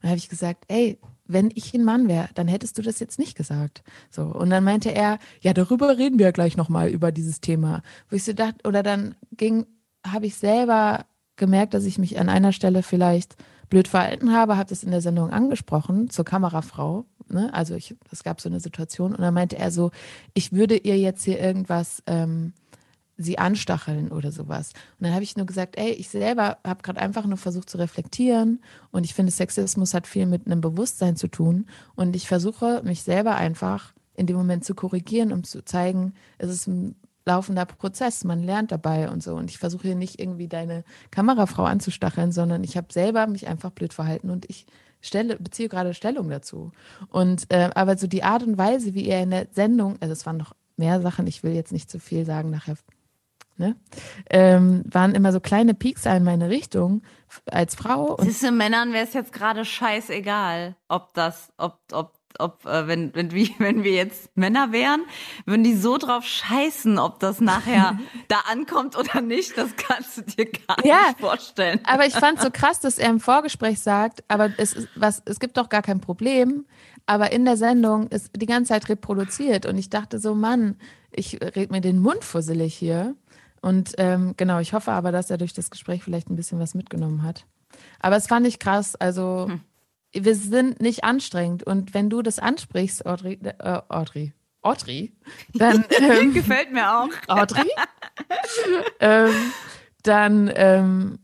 Und habe ich gesagt, ey, wenn ich ein Mann wäre, dann hättest du das jetzt nicht gesagt. So. Und dann meinte er, ja, darüber reden wir ja gleich nochmal über dieses Thema. Wo ich so dachte, oder dann ging, habe ich selber gemerkt, dass ich mich an einer Stelle vielleicht blöd verhalten habe, habe das in der Sendung angesprochen zur Kamerafrau. Ne? Also ich, es gab so eine Situation und dann meinte er so, ich würde ihr jetzt hier irgendwas ähm, sie anstacheln oder sowas. Und dann habe ich nur gesagt, ey, ich selber habe gerade einfach nur versucht zu reflektieren und ich finde, Sexismus hat viel mit einem Bewusstsein zu tun und ich versuche mich selber einfach in dem Moment zu korrigieren, um zu zeigen, es ist ein laufender Prozess, man lernt dabei und so. Und ich versuche hier nicht irgendwie deine Kamerafrau anzustacheln, sondern ich habe selber mich einfach blöd verhalten und ich stelle, beziehe gerade Stellung dazu. Und äh, aber so die Art und Weise, wie er in der Sendung, also es waren noch mehr Sachen, ich will jetzt nicht zu viel sagen, nachher ne? Ähm, waren immer so kleine Peaks in meine Richtung als Frau. Und Siehste, Männern wäre es jetzt gerade scheißegal, ob das, ob, ob, ob, äh, wenn, wenn, wie, wenn wir jetzt Männer wären, würden die so drauf scheißen, ob das nachher da ankommt oder nicht, das kannst du dir gar ja, nicht vorstellen. Aber ich fand so krass, dass er im Vorgespräch sagt, aber es, ist, was, es gibt doch gar kein Problem. Aber in der Sendung ist die ganze Zeit reproduziert und ich dachte so, Mann, ich red mir den Mund fusselig hier. Und ähm, genau, ich hoffe aber, dass er durch das Gespräch vielleicht ein bisschen was mitgenommen hat. Aber es fand ich krass. Also, hm. wir sind nicht anstrengend. Und wenn du das ansprichst, Audrey, äh, Audrey, Audrey, dann. Ähm, Gefällt mir auch. Audrey? ähm, dann, ähm,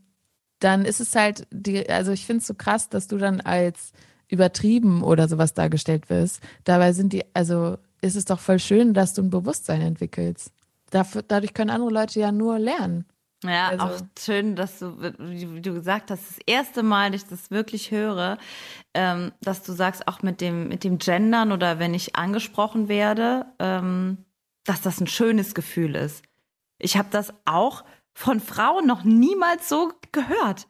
dann ist es halt, die, also ich finde es so krass, dass du dann als übertrieben oder sowas dargestellt wirst. Dabei sind die, also ist es doch voll schön, dass du ein Bewusstsein entwickelst. Dafür, dadurch können andere Leute ja nur lernen. Ja, also. auch schön, dass du, wie du gesagt hast, das erste Mal, dass ich das wirklich höre, ähm, dass du sagst, auch mit dem, mit dem Gendern oder wenn ich angesprochen werde, ähm, dass das ein schönes Gefühl ist. Ich habe das auch von Frauen noch niemals so gehört.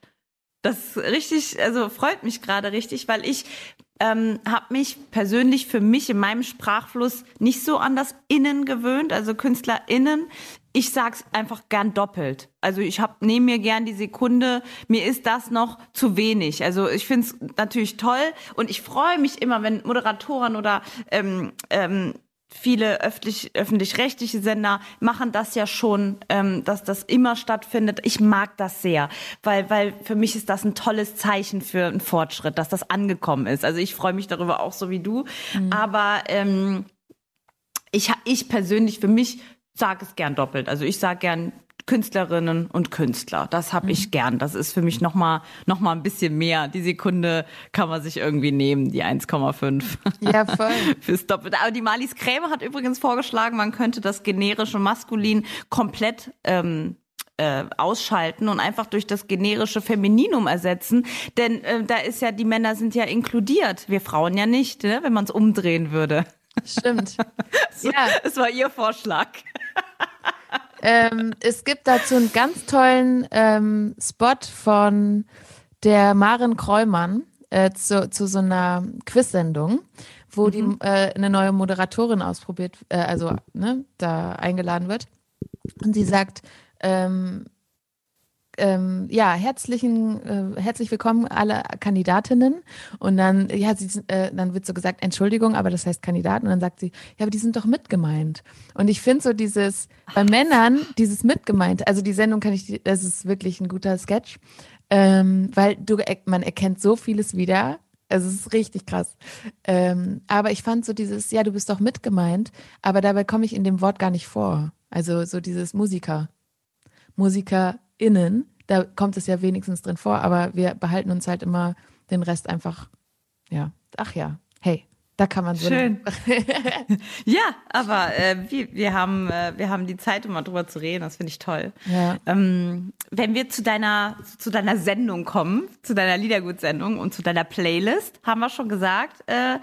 Das richtig, also freut mich gerade richtig, weil ich ähm, habe mich persönlich für mich in meinem Sprachfluss nicht so an das Innen gewöhnt, also KünstlerInnen. Ich sag's einfach gern doppelt. Also ich habe nehme mir gern die Sekunde. Mir ist das noch zu wenig. Also ich find's natürlich toll und ich freue mich immer, wenn Moderatoren oder ähm, ähm, viele öffentlich, öffentlich-rechtliche Sender machen das ja schon, ähm, dass das immer stattfindet. Ich mag das sehr, weil, weil für mich ist das ein tolles Zeichen für einen Fortschritt, dass das angekommen ist. Also ich freue mich darüber auch so wie du. Mhm. Aber ähm, ich, ich persönlich, für mich, sage es gern doppelt. Also ich sage gern Künstlerinnen und Künstler. Das habe ich mhm. gern. Das ist für mich noch mal, noch mal ein bisschen mehr. Die Sekunde kann man sich irgendwie nehmen, die 1,5. Ja, voll. Fürs Doppelte. Aber die Malis Kräme hat übrigens vorgeschlagen, man könnte das generische Maskulin komplett ähm, äh, ausschalten und einfach durch das generische Femininum ersetzen. Denn äh, da ist ja, die Männer sind ja inkludiert. Wir Frauen ja nicht, ne? wenn man es umdrehen würde. Stimmt. so, ja. Es war ihr Vorschlag ähm, es gibt dazu einen ganz tollen ähm, Spot von der Maren Kreumann äh, zu, zu so einer Quiz-Sendung, wo mhm. die äh, eine neue Moderatorin ausprobiert, äh, also ne, da eingeladen wird. Und sie sagt, ähm, ähm, ja, herzlichen, äh, herzlich willkommen alle Kandidatinnen. Und dann, ja, sie, äh, dann wird so gesagt, Entschuldigung, aber das heißt Kandidaten. Und dann sagt sie, ja, aber die sind doch mitgemeint. Und ich finde so dieses, bei Männern, dieses mitgemeint, also die Sendung kann ich, das ist wirklich ein guter Sketch, ähm, weil du, man erkennt so vieles wieder. Also es ist richtig krass. Ähm, aber ich fand so dieses, ja, du bist doch mitgemeint, aber dabei komme ich in dem Wort gar nicht vor. Also so dieses Musiker. Musiker innen, da kommt es ja wenigstens drin vor, aber wir behalten uns halt immer den Rest einfach, ja, ach ja, hey, da kann man so. Schön. ja, aber äh, wir, wir, haben, äh, wir haben die Zeit, um mal drüber zu reden. Das finde ich toll. Ja. Ähm, wenn wir zu deiner, zu deiner Sendung kommen, zu deiner Liedergut-Sendung und zu deiner Playlist, haben wir schon gesagt, äh,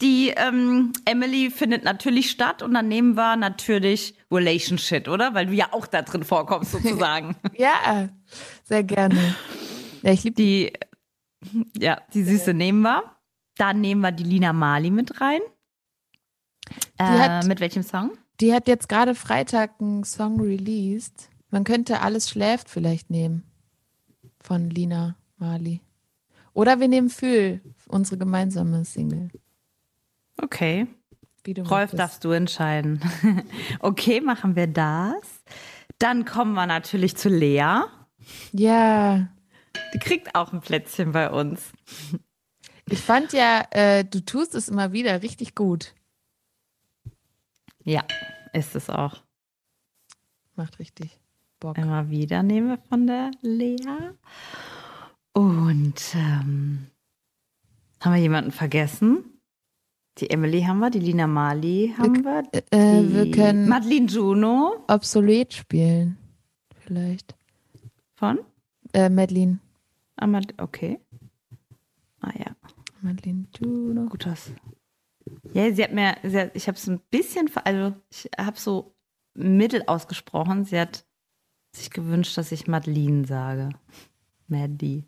die ähm, Emily findet natürlich statt und dann nehmen wir natürlich Relationship, oder? Weil du ja auch da drin vorkommst, sozusagen. ja, sehr gerne. Ja, ich liebe die. Ja, die Süße nehmen wir. Dann nehmen wir die Lina Mali mit rein. Äh, hat, mit welchem Song? Die hat jetzt gerade Freitag einen Song released. Man könnte Alles schläft vielleicht nehmen. Von Lina Mali. Oder wir nehmen Fühl, unsere gemeinsame Single. Okay. Wie du Rolf, möchtest. darfst du entscheiden. okay, machen wir das. Dann kommen wir natürlich zu Lea. Ja, Die kriegt auch ein Plätzchen bei uns. ich fand ja, äh, du tust es immer wieder richtig gut. Ja, ist es auch. Macht richtig Bock. Immer wieder nehmen wir von der Lea. Und ähm, haben wir jemanden vergessen? Die Emily haben wir, die Lina Mali haben wir. Äh, die wir können Madeline Juno obsolet spielen. Vielleicht. von? Äh, Madeline. Ah, Mad- okay. Ah ja, Madeline Juno. gut das. Ja, sie hat mir, sie hat, ich habe es ein bisschen, ver- also ich habe so mittel ausgesprochen. Sie hat sich gewünscht, dass ich Madeline sage. Maddie.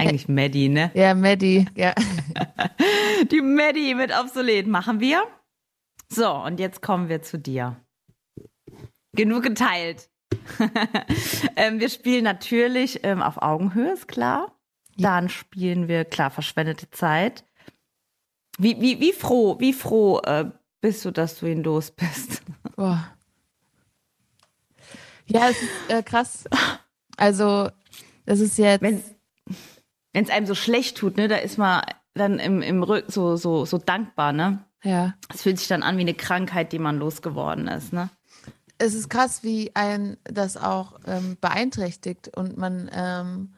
Eigentlich Maddie, ne? Ja, Maddie. Ja. Die Maddie mit obsolet machen wir. So, und jetzt kommen wir zu dir. Genug geteilt. ähm, wir spielen natürlich ähm, auf Augenhöhe, ist klar. Dann spielen wir, klar, verschwendete Zeit. Wie, wie, wie froh, wie froh äh, bist du, dass du ihn los bist? Boah. Ja, es ist äh, krass. Also, das ist jetzt. Wenn es einem so schlecht tut, ne, da ist man dann im, im Rücken so, so, so dankbar, ne? ja. Es fühlt sich dann an wie eine Krankheit, die man losgeworden ist, ne? es ist krass, wie ein das auch ähm, beeinträchtigt und man, ähm,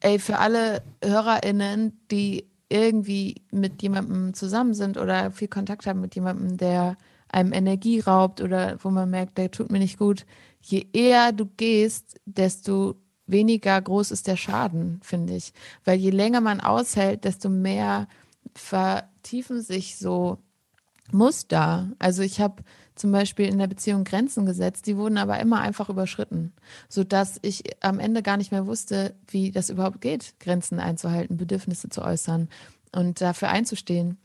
ey, für alle HörerInnen, die irgendwie mit jemandem zusammen sind oder viel Kontakt haben mit jemandem, der einem Energie raubt oder wo man merkt, der tut mir nicht gut, je eher du gehst, desto weniger groß ist der Schaden, finde ich. Weil je länger man aushält, desto mehr vertiefen sich so Muster. Also ich habe zum Beispiel in der Beziehung Grenzen gesetzt, die wurden aber immer einfach überschritten, sodass ich am Ende gar nicht mehr wusste, wie das überhaupt geht, Grenzen einzuhalten, Bedürfnisse zu äußern und dafür einzustehen.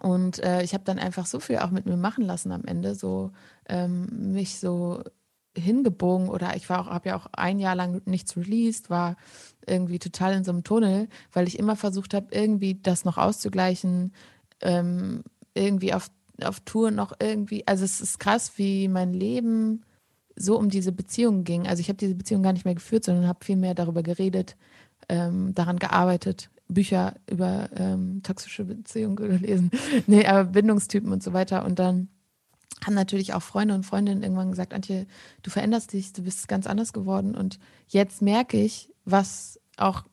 Und äh, ich habe dann einfach so viel auch mit mir machen lassen am Ende, so ähm, mich so hingebogen oder ich war auch, habe ja auch ein Jahr lang nichts released, war irgendwie total in so einem Tunnel, weil ich immer versucht habe, irgendwie das noch auszugleichen, ähm, irgendwie auf, auf Tour noch irgendwie, also es ist krass, wie mein Leben so um diese Beziehung ging. Also ich habe diese Beziehung gar nicht mehr geführt, sondern habe viel mehr darüber geredet, ähm, daran gearbeitet, Bücher über ähm, toxische Beziehungen gelesen, nee, aber Bindungstypen und so weiter. Und dann haben natürlich auch Freunde und Freundinnen irgendwann gesagt, Antje, du veränderst dich, du bist ganz anders geworden. Und jetzt merke ich, was auch,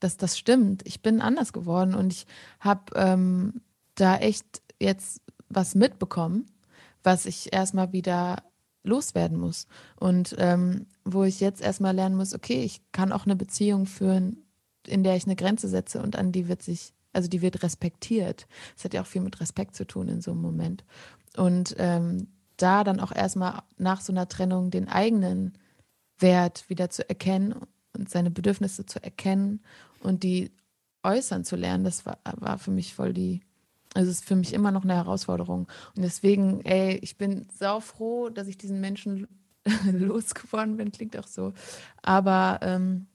dass das stimmt. Ich bin anders geworden und ich habe ähm, da echt jetzt was mitbekommen, was ich erstmal wieder loswerden muss. Und ähm, wo ich jetzt erstmal lernen muss, okay, ich kann auch eine Beziehung führen, in der ich eine Grenze setze und an die wird sich, also die wird respektiert. Das hat ja auch viel mit Respekt zu tun in so einem Moment. Und ähm, da dann auch erstmal nach so einer Trennung den eigenen Wert wieder zu erkennen und seine Bedürfnisse zu erkennen und die äußern zu lernen, das war, war für mich voll die, also ist für mich immer noch eine Herausforderung. Und deswegen, ey, ich bin sau froh, dass ich diesen Menschen losgeworden bin, klingt auch so. Aber ähm,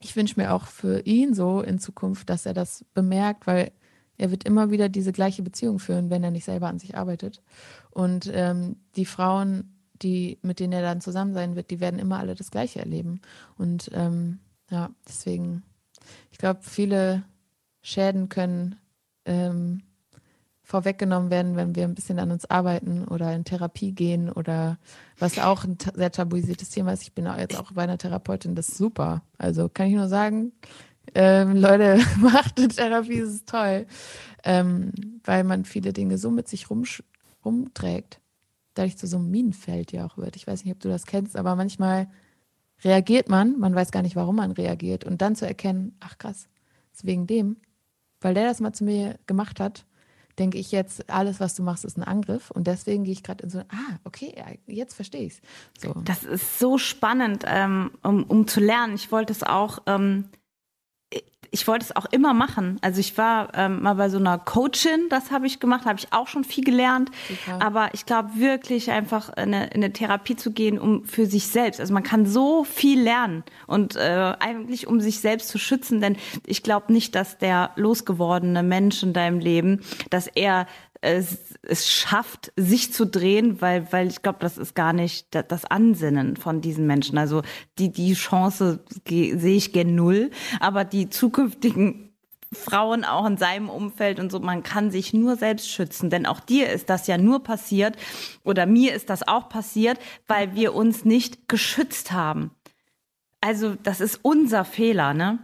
ich wünsche mir auch für ihn so in Zukunft, dass er das bemerkt, weil er wird immer wieder diese gleiche Beziehung führen, wenn er nicht selber an sich arbeitet. Und ähm, die Frauen, die, mit denen er dann zusammen sein wird, die werden immer alle das Gleiche erleben. Und ähm, ja, deswegen, ich glaube, viele Schäden können ähm, vorweggenommen werden, wenn wir ein bisschen an uns arbeiten oder in Therapie gehen oder was auch ein sehr tabuisiertes Thema ist. Ich bin auch jetzt auch bei einer Therapeutin, das ist super. Also kann ich nur sagen, ähm, Leute, macht Therapie, ist toll. Ähm, weil man viele Dinge so mit sich rumträgt, dadurch zu so einem Minenfeld ja auch wird. Ich weiß nicht, ob du das kennst, aber manchmal reagiert man, man weiß gar nicht, warum man reagiert. Und dann zu erkennen, ach krass, ist wegen dem, weil der das mal zu mir gemacht hat, denke ich jetzt, alles, was du machst, ist ein Angriff. Und deswegen gehe ich gerade in so, ah, okay, jetzt verstehe ich es. So. Das ist so spannend, ähm, um, um zu lernen. Ich wollte es auch, ähm, ich wollte es auch immer machen. Also ich war ähm, mal bei so einer Coachin, das habe ich gemacht, habe ich auch schon viel gelernt. Super. Aber ich glaube wirklich einfach in eine, in eine Therapie zu gehen, um für sich selbst. Also man kann so viel lernen und äh, eigentlich um sich selbst zu schützen, denn ich glaube nicht, dass der losgewordene Mensch in deinem Leben, dass er es, es schafft, sich zu drehen, weil, weil ich glaube, das ist gar nicht das Ansinnen von diesen Menschen. Also die, die Chance sehe ich gen null, aber die zukünftigen Frauen auch in seinem Umfeld und so, man kann sich nur selbst schützen, denn auch dir ist das ja nur passiert oder mir ist das auch passiert, weil wir uns nicht geschützt haben. Also das ist unser Fehler, ne?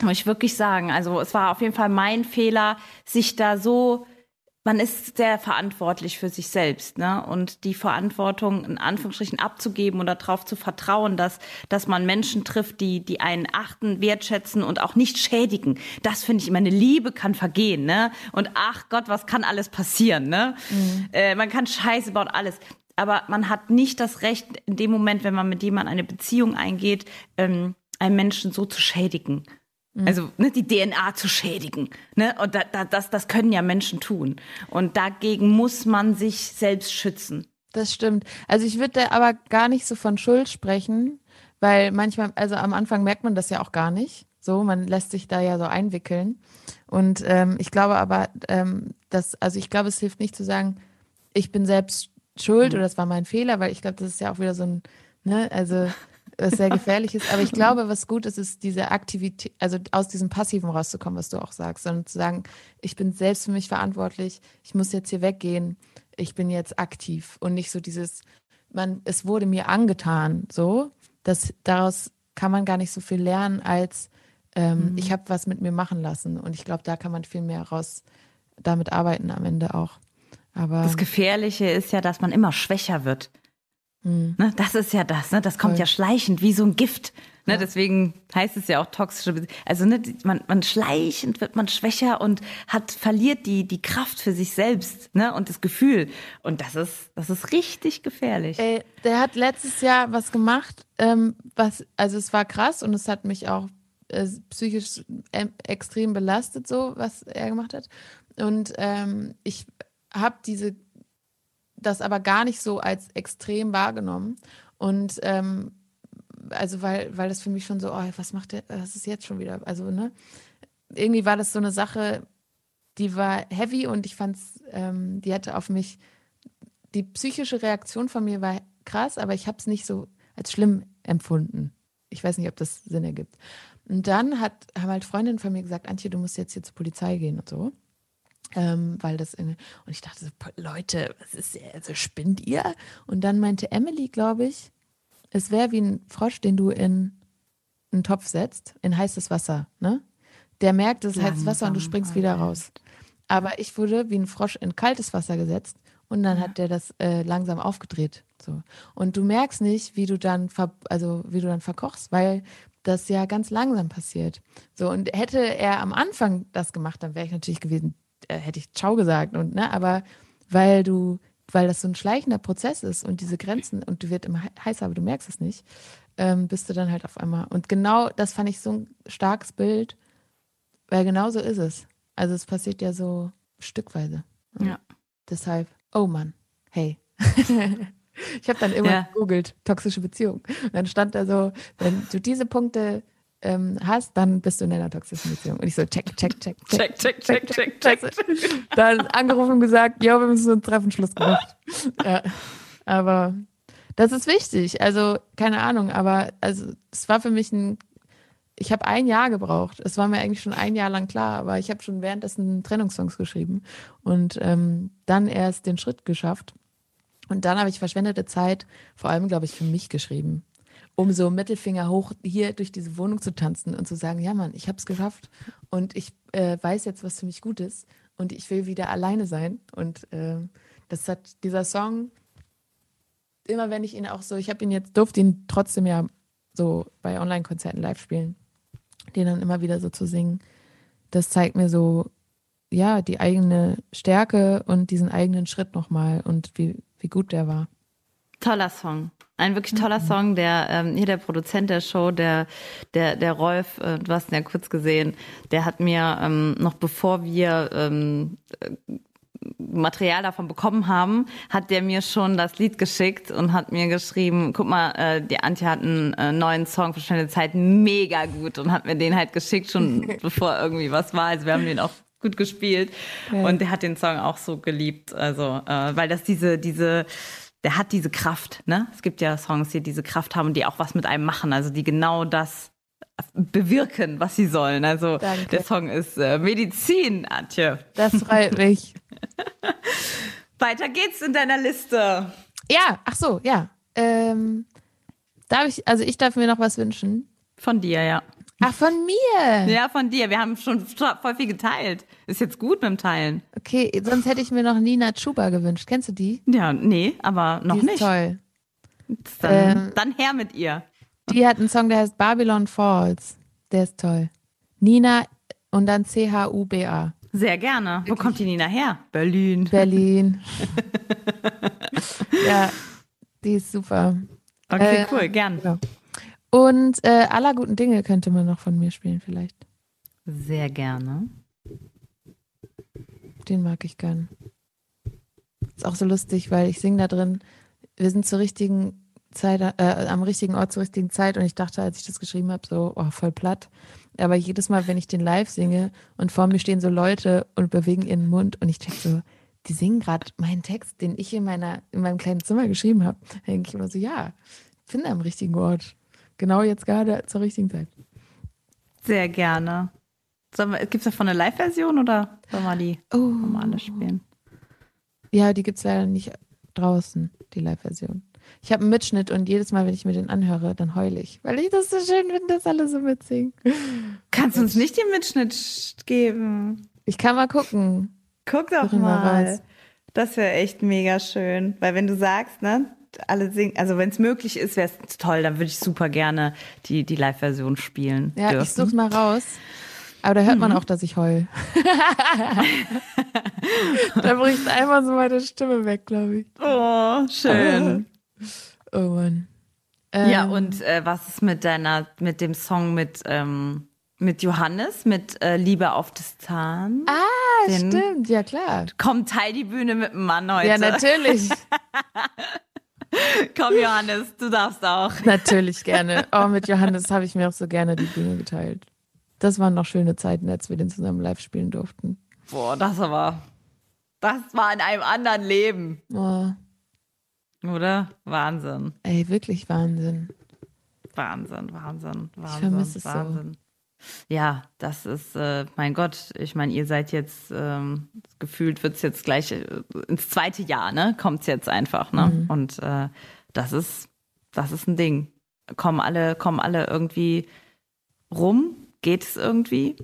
Muss ich wirklich sagen. Also es war auf jeden Fall mein Fehler, sich da so man ist sehr verantwortlich für sich selbst, ne? Und die Verantwortung in Anführungsstrichen abzugeben oder darauf zu vertrauen, dass, dass man Menschen trifft, die, die einen achten, wertschätzen und auch nicht schädigen. Das finde ich immer, eine Liebe kann vergehen, ne? Und ach Gott, was kann alles passieren, ne? Mhm. Äh, man kann Scheiße bauen, alles. Aber man hat nicht das Recht, in dem Moment, wenn man mit jemandem eine Beziehung eingeht, ähm, einen Menschen so zu schädigen. Mhm. Also ne, die DNA zu schädigen. Ne? Und da, da, das, das können ja Menschen tun. Und dagegen muss man sich selbst schützen. Das stimmt. Also ich würde da aber gar nicht so von Schuld sprechen, weil manchmal, also am Anfang merkt man das ja auch gar nicht. So, man lässt sich da ja so einwickeln. Und ähm, ich glaube aber, ähm, dass, also ich glaube, es hilft nicht zu sagen, ich bin selbst schuld mhm. oder das war mein Fehler, weil ich glaube, das ist ja auch wieder so ein, ne, also was sehr gefährlich ist. Aber ich glaube, was gut ist, ist diese Aktivität, also aus diesem Passiven rauszukommen, was du auch sagst, sondern zu sagen, ich bin selbst für mich verantwortlich, ich muss jetzt hier weggehen, ich bin jetzt aktiv und nicht so dieses, man, es wurde mir angetan, so, dass daraus kann man gar nicht so viel lernen, als ähm, mhm. ich habe was mit mir machen lassen. Und ich glaube, da kann man viel mehr raus damit arbeiten am Ende auch. Aber das Gefährliche ist ja, dass man immer schwächer wird. Mhm. Ne, das ist ja das, ne? das kommt Voll. ja schleichend wie so ein Gift. Ne? Ja. Deswegen heißt es ja auch toxische Beziehung. Also ne, man, man schleichend wird man schwächer und hat verliert die die Kraft für sich selbst ne? und das Gefühl. Und das ist das ist richtig gefährlich. Ey, der hat letztes Jahr was gemacht, ähm, was also es war krass und es hat mich auch äh, psychisch äh, extrem belastet, so was er gemacht hat. Und ähm, ich habe diese das aber gar nicht so als extrem wahrgenommen. Und ähm, also weil, weil das für mich schon so, oh, was macht der, was ist jetzt schon wieder? Also, ne? Irgendwie war das so eine Sache, die war heavy und ich fand's, ähm, die hatte auf mich, die psychische Reaktion von mir war krass, aber ich habe es nicht so als schlimm empfunden. Ich weiß nicht, ob das Sinn ergibt. Und dann hat, haben halt Freundinnen von mir gesagt, Antje, du musst jetzt hier zur Polizei gehen und so. Ähm, weil das irgendwie, und ich dachte so, Leute, was ist, also spinnt ihr? Und dann meinte Emily, glaube ich, es wäre wie ein Frosch, den du in einen Topf setzt, in heißes Wasser, ne? Der merkt, es ist heißes Wasser und du springst wieder raus. Aber ich wurde wie ein Frosch in kaltes Wasser gesetzt und dann ja. hat der das äh, langsam aufgedreht. So. Und du merkst nicht, wie du dann also wie du dann verkochst, weil das ja ganz langsam passiert. So, und hätte er am Anfang das gemacht, dann wäre ich natürlich gewesen, äh, hätte ich Ciao gesagt und ne, aber weil du, weil das so ein schleichender Prozess ist und diese Grenzen und du wird immer heißer, aber du merkst es nicht, ähm, bist du dann halt auf einmal. Und genau das fand ich so ein starkes Bild, weil genau so ist es. Also es passiert ja so stückweise. Ja. Deshalb, oh Mann, hey. ich habe dann immer ja. gegoogelt, toxische Beziehung. Und dann stand da so, wenn du diese Punkte ähm, hast, dann bist du in einer toxischen Beziehung. Und ich so, check, check, check, check, check, check, check, check. check. Dann angerufen und gesagt, ja, wir müssen uns treffen, Schluss gemacht. Ja, aber das ist wichtig. Also, keine Ahnung, aber also es war für mich ein, ich habe ein Jahr gebraucht. Es war mir eigentlich schon ein Jahr lang klar, aber ich habe schon währenddessen Trennungssongs geschrieben und ähm, dann erst den Schritt geschafft. Und dann habe ich verschwendete Zeit, vor allem, glaube ich, für mich geschrieben um so Mittelfinger hoch hier durch diese Wohnung zu tanzen und zu sagen, ja Mann, ich habe es geschafft und ich äh, weiß jetzt, was für mich gut ist und ich will wieder alleine sein. Und äh, das hat dieser Song, immer wenn ich ihn auch so, ich habe ihn jetzt, durfte ihn trotzdem ja so bei Online-Konzerten live spielen, den dann immer wieder so zu singen. Das zeigt mir so, ja, die eigene Stärke und diesen eigenen Schritt nochmal und wie, wie gut der war. Toller Song. Ein wirklich toller Mhm. Song, der ähm, hier der Produzent der Show, der der der Rolf, äh, du hast ihn ja kurz gesehen, der hat mir ähm, noch bevor wir ähm, äh, Material davon bekommen haben, hat der mir schon das Lied geschickt und hat mir geschrieben, guck mal, äh, die Antje hat einen äh, neuen Song Verschwendete Zeit, mega gut und hat mir den halt geschickt, schon bevor irgendwie was war. Also wir haben den auch gut gespielt und der hat den Song auch so geliebt, also äh, weil das diese diese der hat diese Kraft, ne? Es gibt ja Songs, die diese Kraft haben die auch was mit einem machen, also die genau das bewirken, was sie sollen. Also Danke. der Song ist äh, Medizin, Antje. Das freut mich. Weiter geht's in deiner Liste. Ja, ach so, ja. Ähm, darf ich, also ich darf mir noch was wünschen. Von dir, ja. Ach, von mir. Ja, von dir. Wir haben schon voll viel geteilt. Ist jetzt gut mit dem Teilen. Okay, sonst hätte ich mir noch Nina Chuba gewünscht. Kennst du die? Ja, nee, aber noch die ist nicht. toll. Dann, Ähm, dann her mit ihr. Die hat einen Song, der heißt Babylon Falls. Der ist toll. Nina und dann C-H-U-B-A. Sehr gerne. Wo kommt die Nina her? Berlin. Berlin. ja, die ist super. Okay, Äh, cool, gern. ja. Und äh, aller guten Dinge könnte man noch von mir spielen, vielleicht. Sehr gerne. Den mag ich gern. Ist auch so lustig, weil ich singe da drin. Wir sind zur richtigen Zeit, äh, am richtigen Ort zur richtigen Zeit und ich dachte, als ich das geschrieben habe, so, oh, voll platt. Aber jedes Mal, wenn ich den live singe und vor mir stehen so Leute und bewegen ihren Mund und ich check so, die singen gerade meinen Text, den ich in meiner, in meinem kleinen Zimmer geschrieben habe, denke ich immer so, ja, ich bin am richtigen Ort. Genau jetzt gerade zur richtigen Zeit. Sehr gerne. Gibt es davon eine Live-Version oder sollen wir die Oh. normale spielen? Ja, die gibt's leider nicht draußen, die Live-Version. Ich habe einen Mitschnitt und jedes Mal, wenn ich mir den anhöre, dann heule ich, weil ich das so schön finde, dass alle so mitsingen. Kannst du uns nicht den Mitschnitt geben? Ich kann mal gucken. Guck doch Suchen mal. raus. Das wäre echt mega schön. Weil wenn du sagst, ne, alle singen, also wenn es möglich ist, wäre es toll, dann würde ich super gerne die, die Live-Version spielen. Ja, dürfen. ich such's mal raus. Aber da hört man auch, dass ich heul. da bricht einmal so meine Stimme weg, glaube ich. Oh, schön. Oh Mann. ja, Ähm, und äh, was ist mit deiner, mit dem Song mit, ähm, mit Johannes, mit äh, Liebe auf Distanz? Ah, den- stimmt, ja klar. Komm, teil die Bühne mit dem Mann heute. Ja, natürlich. Komm, Johannes, du darfst auch. Natürlich gerne. Oh, mit Johannes habe ich mir auch so gerne die Bühne geteilt. Das waren noch schöne Zeiten, als wir den zusammen live spielen durften. Boah, das aber, das war in einem anderen Leben, Oh, oder? Wahnsinn. ey, wirklich Wahnsinn. Wahnsinn, Wahnsinn, Wahnsinn, vermisse es so. Wahnsinn. Ja, das ist, äh, mein Gott, ich meine, ihr seid jetzt, ähm, gefühlt wird's jetzt gleich äh, ins zweite Jahr, ne? Kommt's jetzt einfach, ne? Mhm. Und äh, das ist, das ist ein Ding. Kommen alle, kommen alle irgendwie rum? Geht es irgendwie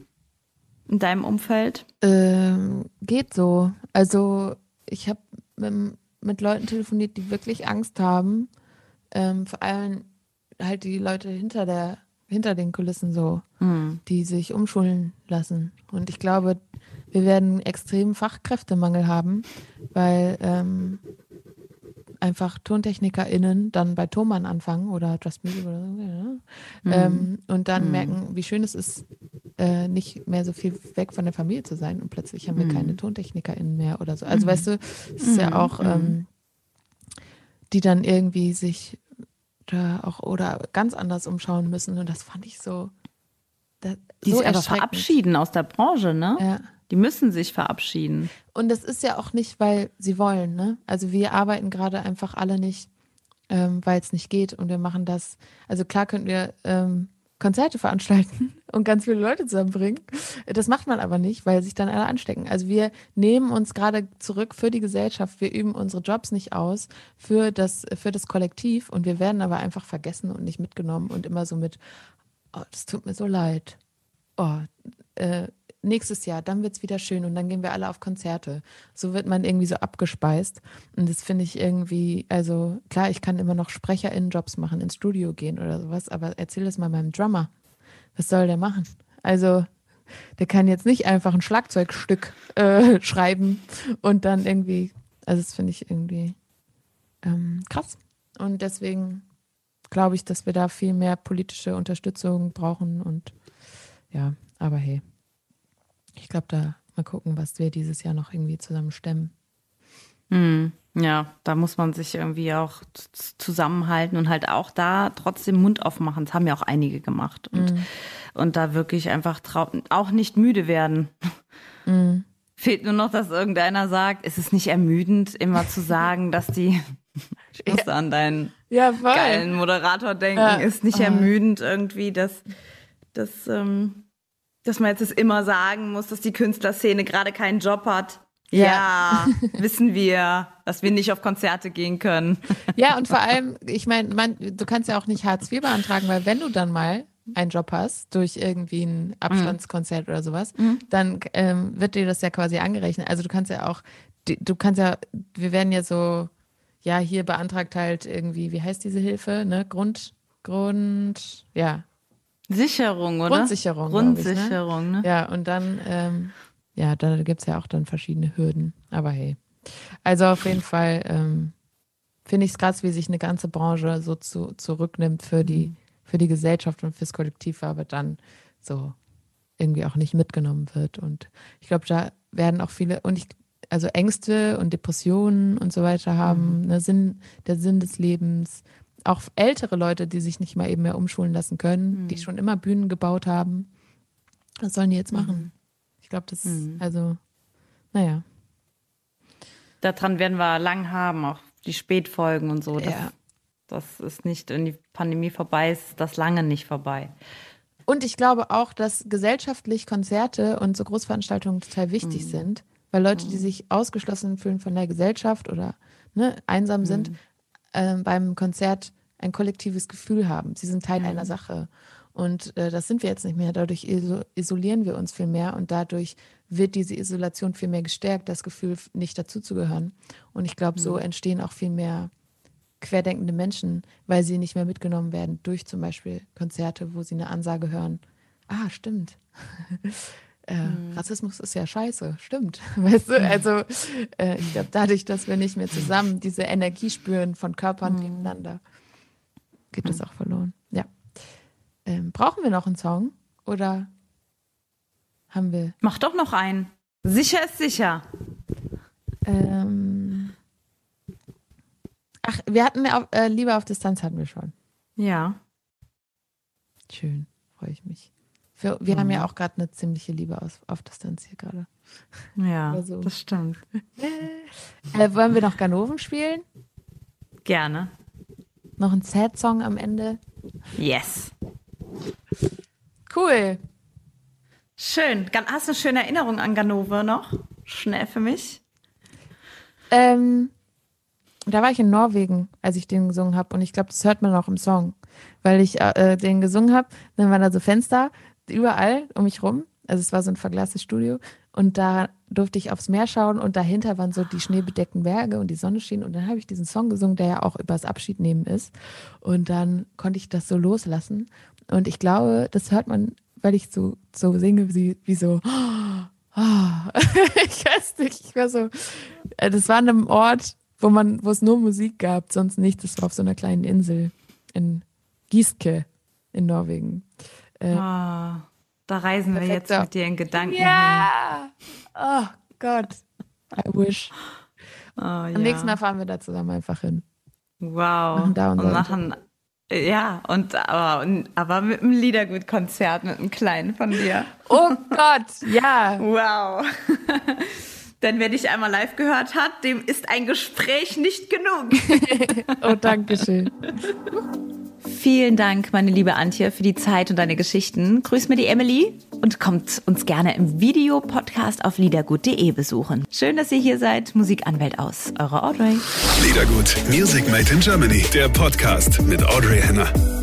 in deinem Umfeld? Ähm, geht so. Also ich habe mit, mit Leuten telefoniert, die wirklich Angst haben. Ähm, vor allem halt die Leute hinter der, hinter den Kulissen so, Hm. die sich umschulen lassen. Und ich glaube, wir werden extremen Fachkräftemangel haben, weil ähm, einfach TontechnikerInnen dann bei Thomann anfangen oder Just Music oder so. Ja. Ähm, und dann merken, wie schön es ist, äh, nicht mehr so viel weg von der Familie zu sein und plötzlich haben wir keine TontechnikerInnen mehr oder so. Also weißt du, es ist ja auch, ähm, die dann irgendwie sich da auch oder ganz anders umschauen müssen und das fand ich so, da, Die so sich einfach erschreckend. verabschieden aus der Branche, ne? Ja. Die müssen sich verabschieden. Und das ist ja auch nicht, weil sie wollen, ne? Also wir arbeiten gerade einfach alle nicht, ähm, weil es nicht geht und wir machen das. Also klar könnten wir ähm, Konzerte veranstalten und ganz viele Leute zusammenbringen. Das macht man aber nicht, weil sich dann alle anstecken. Also wir nehmen uns gerade zurück für die Gesellschaft. Wir üben unsere Jobs nicht aus für das, für das Kollektiv und wir werden aber einfach vergessen und nicht mitgenommen und immer so mit, oh, das tut mir so leid. Oh, äh, nächstes Jahr, dann wird's wieder schön und dann gehen wir alle auf Konzerte. So wird man irgendwie so abgespeist. Und das finde ich irgendwie, also klar, ich kann immer noch SprecherInnen-Jobs machen, ins Studio gehen oder sowas, aber erzähl das mal meinem Drummer. Was soll der machen? Also, der kann jetzt nicht einfach ein Schlagzeugstück äh, schreiben und dann irgendwie, also das finde ich irgendwie ähm, krass. Und deswegen glaube ich, dass wir da viel mehr politische Unterstützung brauchen. Und ja, aber hey, ich glaube, da mal gucken, was wir dieses Jahr noch irgendwie zusammen stemmen. Hm, ja, da muss man sich irgendwie auch zusammenhalten und halt auch da trotzdem Mund aufmachen. Das haben ja auch einige gemacht. Und, mm. und da wirklich einfach auch nicht müde werden. Mm. Fehlt nur noch, dass irgendeiner sagt, ist es nicht ermüdend, immer zu sagen, dass die, ich muss ja. an deinen ja, geilen Moderator denken, ja. ist nicht ermüdend irgendwie, dass, dass, ähm, dass man jetzt es immer sagen muss, dass die Künstlerszene gerade keinen Job hat. Ja, wissen wir, dass wir nicht auf Konzerte gehen können. Ja, und vor allem, ich meine, du kannst ja auch nicht Hartz IV beantragen, weil wenn du dann mal einen Job hast durch irgendwie ein Abstandskonzert mhm. oder sowas, mhm. dann ähm, wird dir das ja quasi angerechnet. Also du kannst ja auch, du kannst ja, wir werden ja so, ja, hier beantragt halt irgendwie, wie heißt diese Hilfe, ne? Grund, Grund, ja. Sicherung, oder? Grundsicherung. Grundsicherung, ich, ne? ne? Ja, und dann, ähm, ja, da gibt es ja auch dann verschiedene Hürden. Aber hey. Also auf jeden Fall ähm, finde ich es krass, wie sich eine ganze Branche so zu, zurücknimmt für die, mhm. für die Gesellschaft und fürs Kollektiv, aber dann so irgendwie auch nicht mitgenommen wird. Und ich glaube, da werden auch viele, und ich, also Ängste und Depressionen und so weiter haben, mhm. ne, Sinn, der Sinn des Lebens. Auch ältere Leute, die sich nicht mal eben mehr umschulen lassen können, mhm. die schon immer Bühnen gebaut haben. Was sollen die jetzt machen? Mhm. Ich glaube, das mhm. ist, also, naja. Daran werden wir lang haben, auch die Spätfolgen und so. Das, ja. das ist nicht, wenn die Pandemie vorbei ist, das lange nicht vorbei. Und ich glaube auch, dass gesellschaftlich Konzerte und so Großveranstaltungen total wichtig mhm. sind, weil Leute, die mhm. sich ausgeschlossen fühlen von der Gesellschaft oder ne, einsam sind, mhm. äh, beim Konzert ein kollektives Gefühl haben. Sie sind Teil einer mhm. Sache. Und äh, das sind wir jetzt nicht mehr. Dadurch isolieren wir uns viel mehr und dadurch wird diese Isolation viel mehr gestärkt, das Gefühl, nicht dazuzugehören. Und ich glaube, so mhm. entstehen auch viel mehr querdenkende Menschen, weil sie nicht mehr mitgenommen werden durch zum Beispiel Konzerte, wo sie eine Ansage hören. Ah, stimmt. äh, mhm. Rassismus ist ja scheiße, stimmt. Weißt du, also äh, ich glaube, dadurch, dass wir nicht mehr zusammen diese Energie spüren von Körpern mhm. nebeneinander, geht das auch verloren. Ja. Ähm, brauchen wir noch einen Song? Oder haben wir. Mach doch noch einen. Sicher ist sicher. Ähm, ach, wir hatten auf, äh, Liebe auf Distanz hatten wir schon. Ja. Schön, freue ich mich. Für, wir mhm. haben ja auch gerade eine ziemliche Liebe auf, auf Distanz hier gerade. Ja, also. das stimmt. äh, wollen wir noch Ganoven spielen? Gerne. Noch ein Sad-Song am Ende? Yes. Cool. Schön. Hast du eine schöne Erinnerung an Ganove noch? Schnell für mich. Ähm, da war ich in Norwegen, als ich den gesungen habe. Und ich glaube, das hört man auch im Song. Weil ich äh, den gesungen habe, dann waren da so Fenster überall um mich rum. Also es war so ein verglastes Studio. Und da durfte ich aufs Meer schauen und dahinter waren so die schneebedeckten Berge und die Sonne schien. Und dann habe ich diesen Song gesungen, der ja auch übers Abschiednehmen ist. Und dann konnte ich das so loslassen. Und ich glaube, das hört man, weil ich so, so singe, wie, wie so, oh, ich weiß nicht, ich war so, äh, das war an einem Ort, wo man, wo es nur Musik gab, sonst nichts. Das war auf so einer kleinen Insel in Gieske in Norwegen. Äh, oh, da reisen wir jetzt mit dir in Gedanken ja! hin. Oh Gott. I wish. Oh, Am ja. nächsten Mal fahren wir da zusammen einfach hin. Wow. Machen und machen ja, und aber, aber mit einem Liedergut-Konzert, mit einem kleinen von dir. Oh Gott, ja. Wow. Denn wer dich einmal live gehört hat, dem ist ein Gespräch nicht genug. oh, danke schön. Vielen Dank, meine liebe Antje, für die Zeit und deine Geschichten. Grüß mir die Emily und kommt uns gerne im Videopodcast auf liedergut.de besuchen. Schön, dass ihr hier seid. Musikanwält aus. Eure Audrey. Liedergut. Music Made in Germany. Der Podcast mit Audrey Henner.